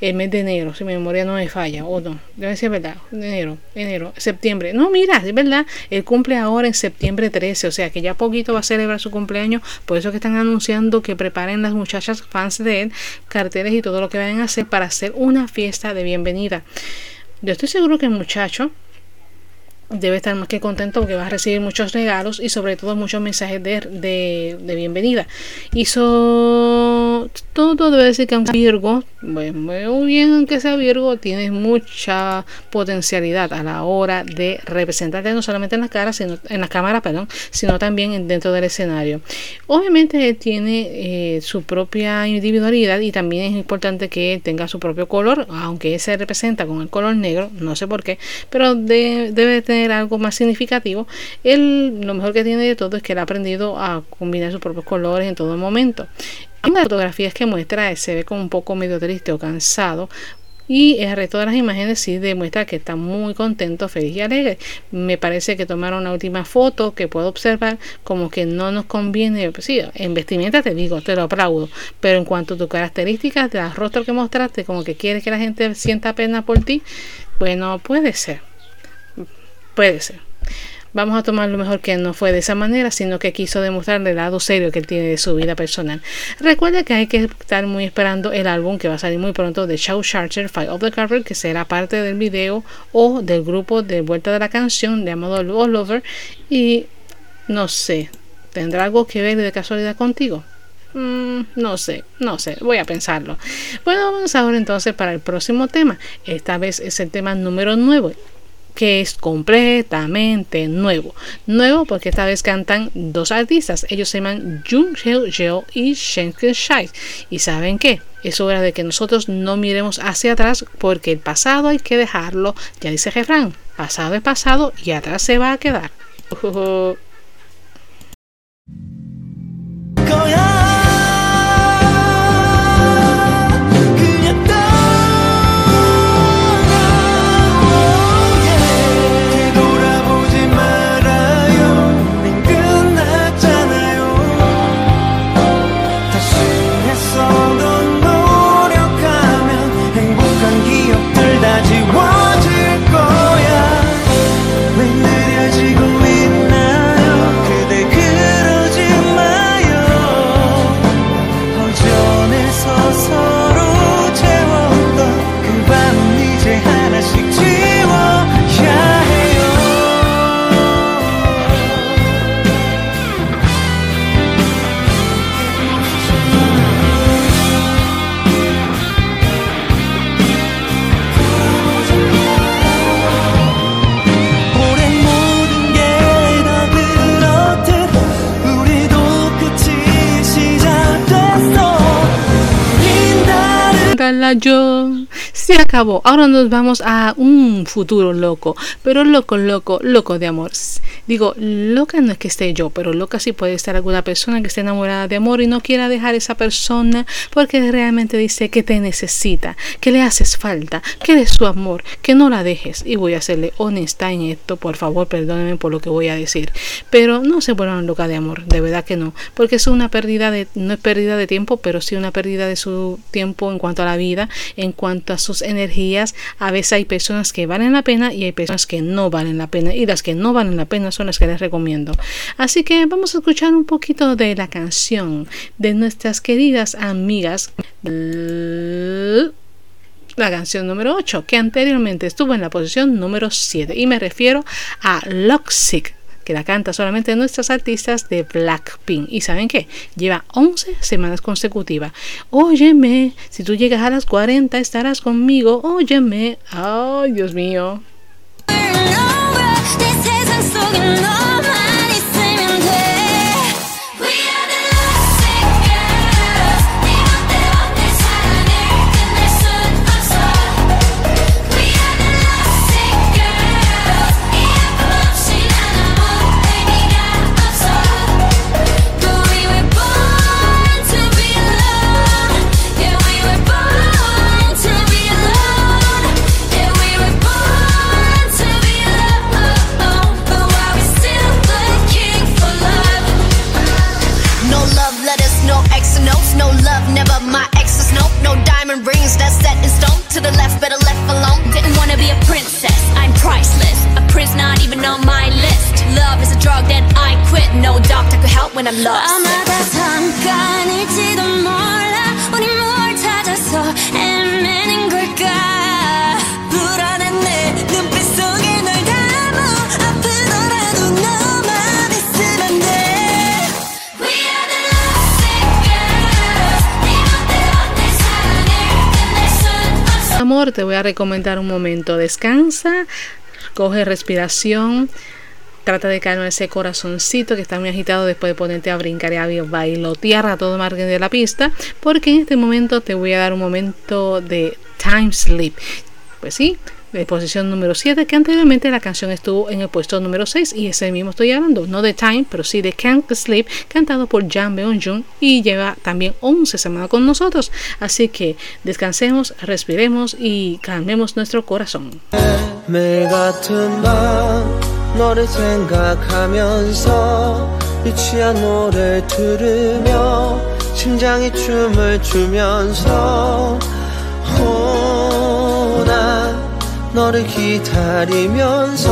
el mes de enero, si mi memoria no me falla, o no, debe ser verdad, enero, enero, septiembre. No, mira, es verdad, él cumple ahora en septiembre 13, o sea que ya poquito va a celebrar su cumpleaños, por eso que están anunciando que preparen las muchachas fans de él carteles y todo lo que vayan a hacer para hacer una fiesta de bienvenida. Yo estoy seguro que el muchacho debe estar más que contento porque va a recibir muchos regalos y sobre todo muchos mensajes de, de, de bienvenida. Hizo todo, debe decir que un Virgo, muy bien que sea Virgo, tiene mucha potencialidad a la hora de representarte no solamente en la cara, sino en la cámara, perdón, sino también dentro del escenario. Obviamente tiene eh, su propia individualidad y también es importante que tenga su propio color, aunque se representa con el color negro, no sé por qué, pero debe tener algo más significativo, él lo mejor que tiene de todo es que él ha aprendido a combinar sus propios colores en todo momento. En las fotografías que muestra se ve como un poco medio triste o cansado, y el resto de las imágenes sí demuestra que está muy contento, feliz y alegre. Me parece que tomaron una última foto que puedo observar como que no nos conviene, pues sí, en vestimenta te digo, te lo aplaudo, pero en cuanto a tus características de rostro que mostraste, como que quieres que la gente sienta pena por ti, pues no puede ser. Puede ser. Vamos a tomar lo mejor que no fue de esa manera, sino que quiso demostrar el lado serio que él tiene de su vida personal. Recuerda que hay que estar muy esperando el álbum que va a salir muy pronto de Show Charger, Fight of the Cover, que será parte del video o del grupo de vuelta de la canción llamado All Over. Y no sé, ¿tendrá algo que ver de casualidad contigo? Mm, no sé, no sé, voy a pensarlo. Bueno, vamos ahora entonces para el próximo tema. Esta vez es el tema número 9 que es completamente nuevo. Nuevo porque esta vez cantan dos artistas. Ellos se llaman Jung Heo Jeo y Shen Shai. ¿Y saben qué? Es hora de que nosotros no miremos hacia atrás porque el pasado hay que dejarlo. Ya dice Jefran, pasado es pasado y atrás se va a quedar. yo se acabó. Ahora nos vamos a un futuro loco, pero loco, loco, loco de amor. Digo, loca no es que esté yo, pero loca sí puede estar alguna persona que esté enamorada de amor y no quiera dejar a esa persona porque realmente dice que te necesita, que le haces falta, que eres su amor, que no la dejes. Y voy a serle honesta en esto, por favor, perdónenme por lo que voy a decir. Pero no se vuelvan loca de amor, de verdad que no, porque es una pérdida de, no es pérdida de tiempo, pero sí una pérdida de su tiempo en cuanto a la vida, en cuanto a sus energías. A veces hay personas que valen la pena y hay personas que no valen la pena y las que no valen la pena son las que les recomiendo. Así que vamos a escuchar un poquito de la canción de nuestras queridas amigas. La canción número 8, que anteriormente estuvo en la posición número 7. Y me refiero a Loxic que la canta solamente nuestras artistas de Blackpink. ¿Y saben qué? Lleva 11 semanas consecutivas. Óyeme, si tú llegas a las 40 estarás conmigo. Óyeme. Ay, Dios mío. to the left, better left alone. Didn't wanna be a princess, I'm priceless. A prince not even on my list. Love is a drug that I quit. No doctor could help when I'm lost. 아마다 잠깐일지도 몰라. 우리 뭘 찾아서 헤매는 Te voy a recomendar un momento. Descansa, coge respiración. Trata de calmar ese corazoncito que está muy agitado después de ponerte a brincar y a bailotear a todo margen de la pista. Porque en este momento te voy a dar un momento de time sleep. Pues sí, posición número 7, que anteriormente la canción estuvo en el puesto número 6 y ese mismo estoy hablando, no de Time, pero sí de Can't Sleep, cantado por Jan Beon-jun y lleva también 11 semanas con nosotros. Así que descansemos, respiremos y calmemos nuestro corazón. 너를 기다리면서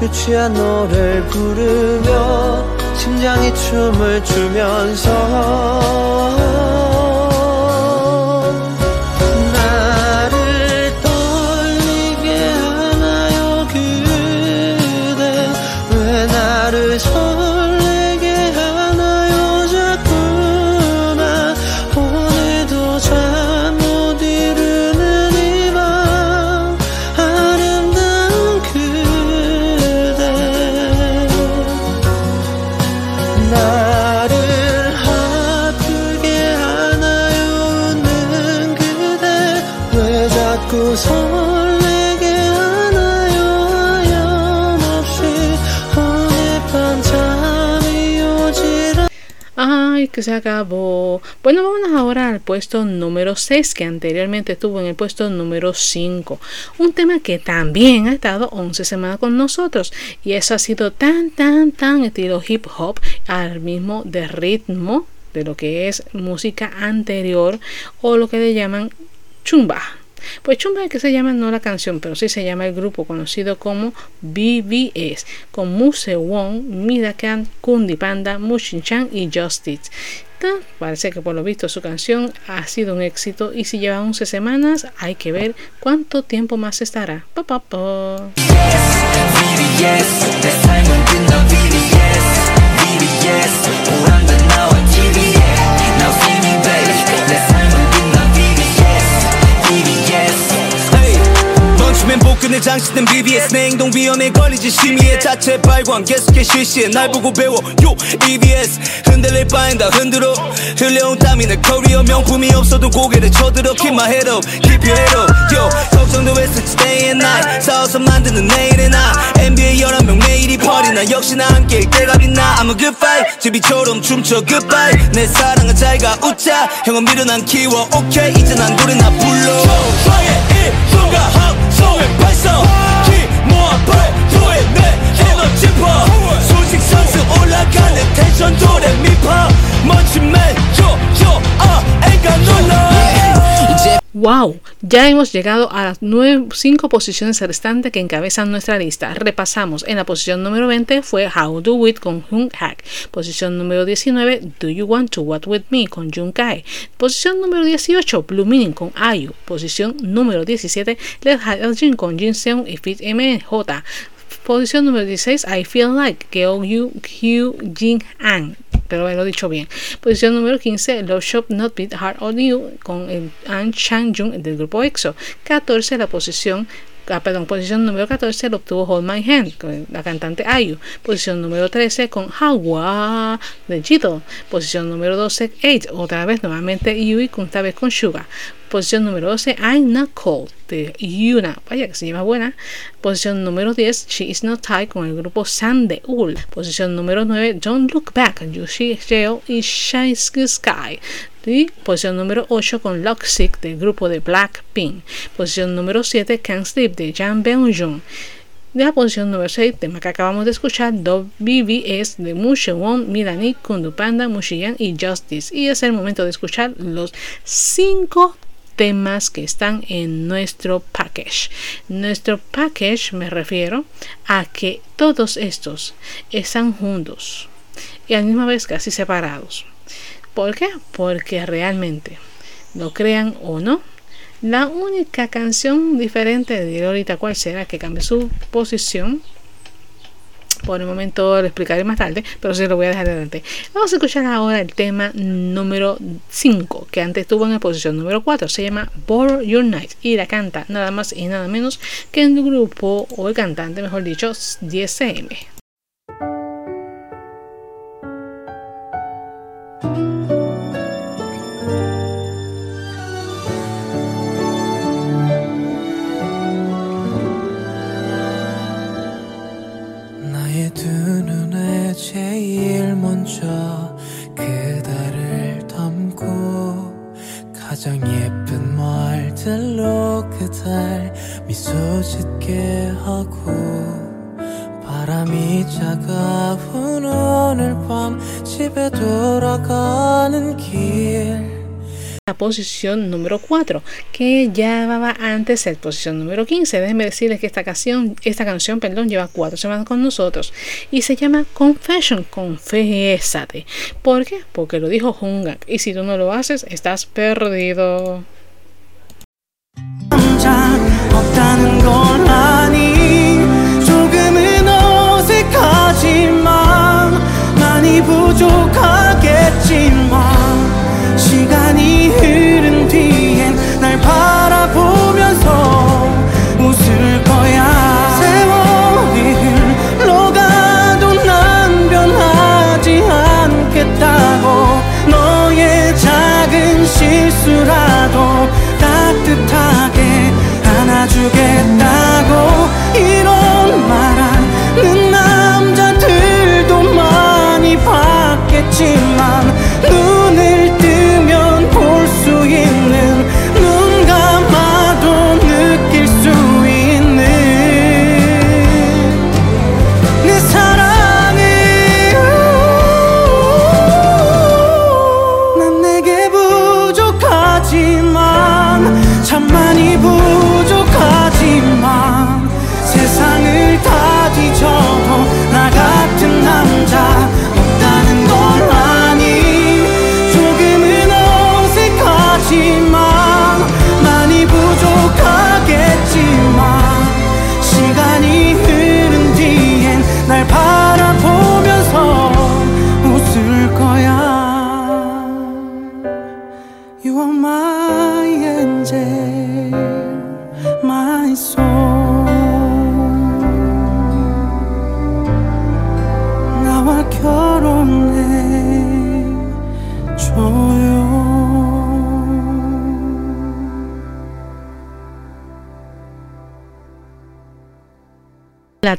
유치한 노래를 부르며 심장이 춤을 추면서 que se acabó. Bueno, vamos ahora al puesto número 6, que anteriormente estuvo en el puesto número 5. Un tema que también ha estado 11 semanas con nosotros. Y eso ha sido tan, tan, tan estilo hip hop, al mismo de ritmo de lo que es música anterior o lo que le llaman chumba. Pues Chumba que se llama no la canción, pero sí se llama el grupo conocido como BBS, con Muse Wong, Midakan, Kundi Panda, Mushin Chan y Justice. Parece que por lo visto su canción ha sido un éxito y si lleva 11 semanas hay que ver cuánto tiempo más estará. Pa, 복근에 장식된 BBS 내 행동 위험에 걸리지 심의에 자체 발광. 계속해 실시해. 날 보고 배워. 요 EBS 흔들릴 바엔 다. 흔들어. 흘려온 땀이 내 커리어 명품이 없어도 고개를 쳐들어. Keep my head up, keep your head up. Yo 걱정도 했었지 day and night. 싸워서 만드는 내일의 나. NBA 11명 매일이 퍼리나. 역시나 함께 때가 빛나. I'm a good fight. 제비처럼 춤춰 goodbye. 내 사랑은 잘가 웃자. 형은 미련한 키워. 오케이 이제 난 노래나 불러. 방의 이 순간 함성을 발성 키 모아 발표해 내 에너지 파 수직 상승 올라가는 텐션 도레미파. 멋진 맨조조 아 애가 놀라 ¡Wow! Ya hemos llegado a las 5 posiciones restantes que encabezan nuestra lista. Repasamos. En la posición número 20 fue How Do It con Jung Hack. Posición número 19, Do You Want to What With Me con Jung Kai. Posición número 18, Blue Meaning con Ayu. Posición número 17, Let Hide Jin con Jin Seung y Fit MJ. Posición número 16, I Feel Like, Keo Yu Jin An. Pero lo he dicho bien. Posición número 15, Love Shop Not Beat Hard on You con el An Chang Jung del grupo EXO. 14, la posición ah, perdón, posición número 14 lo obtuvo Hold My Hand, con la cantante Ayu. Posición número 13 con Hawa de Jidol. Posición número 12, 8, otra vez nuevamente Yui, con esta vez con Suga. Posición número 12, I'm Not Cold de Yuna. Vaya que se llama buena. Posición número 10, She Is Not Tied con el grupo Sandeul. Posición número 9, Don't Look Back, Yushi Jeo y Shines Sky. Y posición número 8 con Lock Sick del grupo de Blackpink. Posición número 7, Can't Sleep de Jang Beon-jung. De la posición número 6, tema que acabamos de escuchar, BBS de Mushewon, Milani, Kundu Panda, Mushiyan y Justice. Y es el momento de escuchar los 5 temas que están en nuestro package. Nuestro package me refiero a que todos estos están juntos y a la vez casi separados. ¿Por qué? Porque realmente, lo crean o no, la única canción diferente de ahorita cuál será que cambie su posición por el momento lo explicaré más tarde, pero sí lo voy a dejar adelante. Vamos a escuchar ahora el tema número 5, que antes estuvo en la posición número 4. Se llama Borrow Your Night y la canta nada más y nada menos que el grupo, o el cantante, mejor dicho, 10cm. 나 posición número 4, que llevaba antes en posición número 15. Déjenme decirles que esta canción, esta canción perdón, lleva cuatro semanas con nosotros y se llama Confession, Confésate. ¿Por qué? Porque lo dijo Hungak y si tú no lo haces, estás perdido. 부족하겠지만 실수라도 따뜻하게 안아주겠다고 이런 말하는 남자들도 많이 봤겠지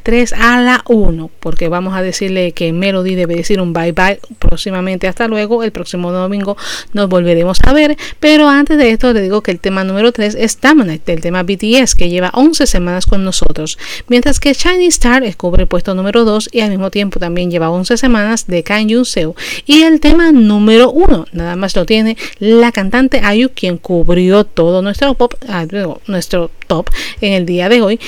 3 a la 1, porque vamos a decirle que Melody debe decir un bye bye próximamente. Hasta luego, el próximo domingo nos volveremos a ver. Pero antes de esto, le digo que el tema número 3 es Dominate, el tema BTS, que lleva 11 semanas con nosotros. Mientras que Shiny Star cubre el puesto número 2 y al mismo tiempo también lleva 11 semanas de Kan Yoon Seo. Y el tema número 1, nada más lo tiene la cantante Ayu, quien cubrió todo nuestro pop, ah, nuestro top en el día de hoy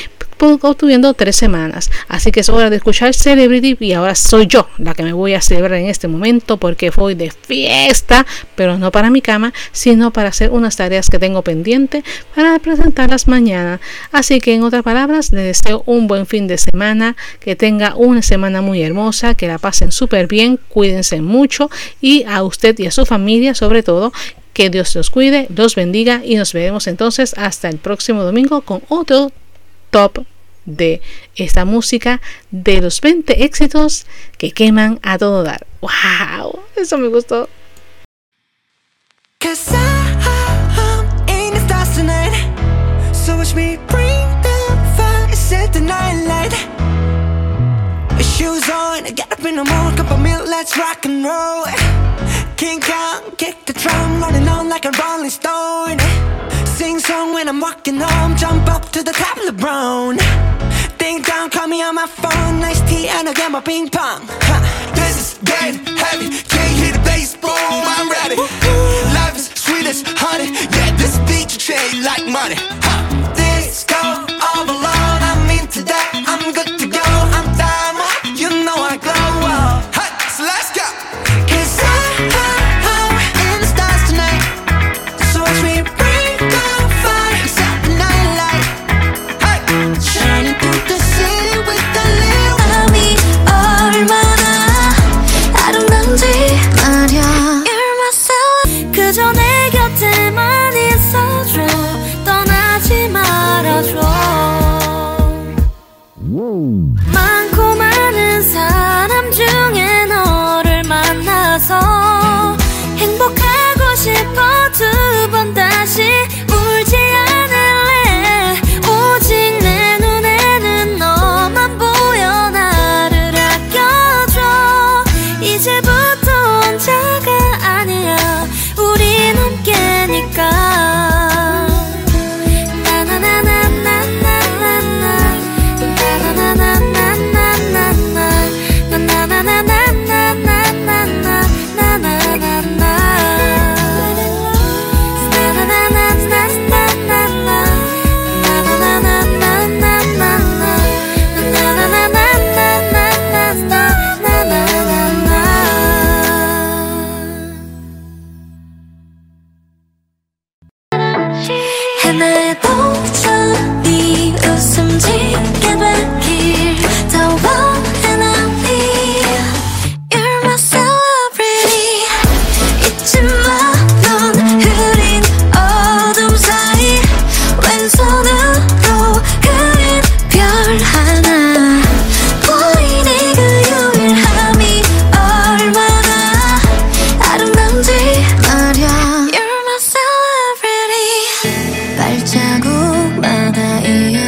obtuviendo tres semanas. Así que es hora de escuchar Celebrity y ahora soy yo la que me voy a celebrar en este momento porque voy de fiesta, pero no para mi cama, sino para hacer unas tareas que tengo pendiente para presentarlas mañana. Así que en otras palabras, les deseo un buen fin de semana, que tenga una semana muy hermosa, que la pasen súper bien, cuídense mucho y a usted y a su familia sobre todo que Dios los cuide, los bendiga y nos veremos entonces hasta el próximo domingo con otro top de esta música de los 20 éxitos que queman a todo dar. ¡Wow! Eso me gustó. Shoes on, get up in the morning, cup of milk, let's rock and roll King Kong, kick the drum, running on like a rolling stone Sing song when I'm walking home, jump up to the top of the brown Ding dong, call me on my phone, nice tea and I get my ping pong. Huh. This is dead heavy, can't hear the bass boom, I'm ready. Life is sweet as honey, yeah this beat you chain like money. Huh.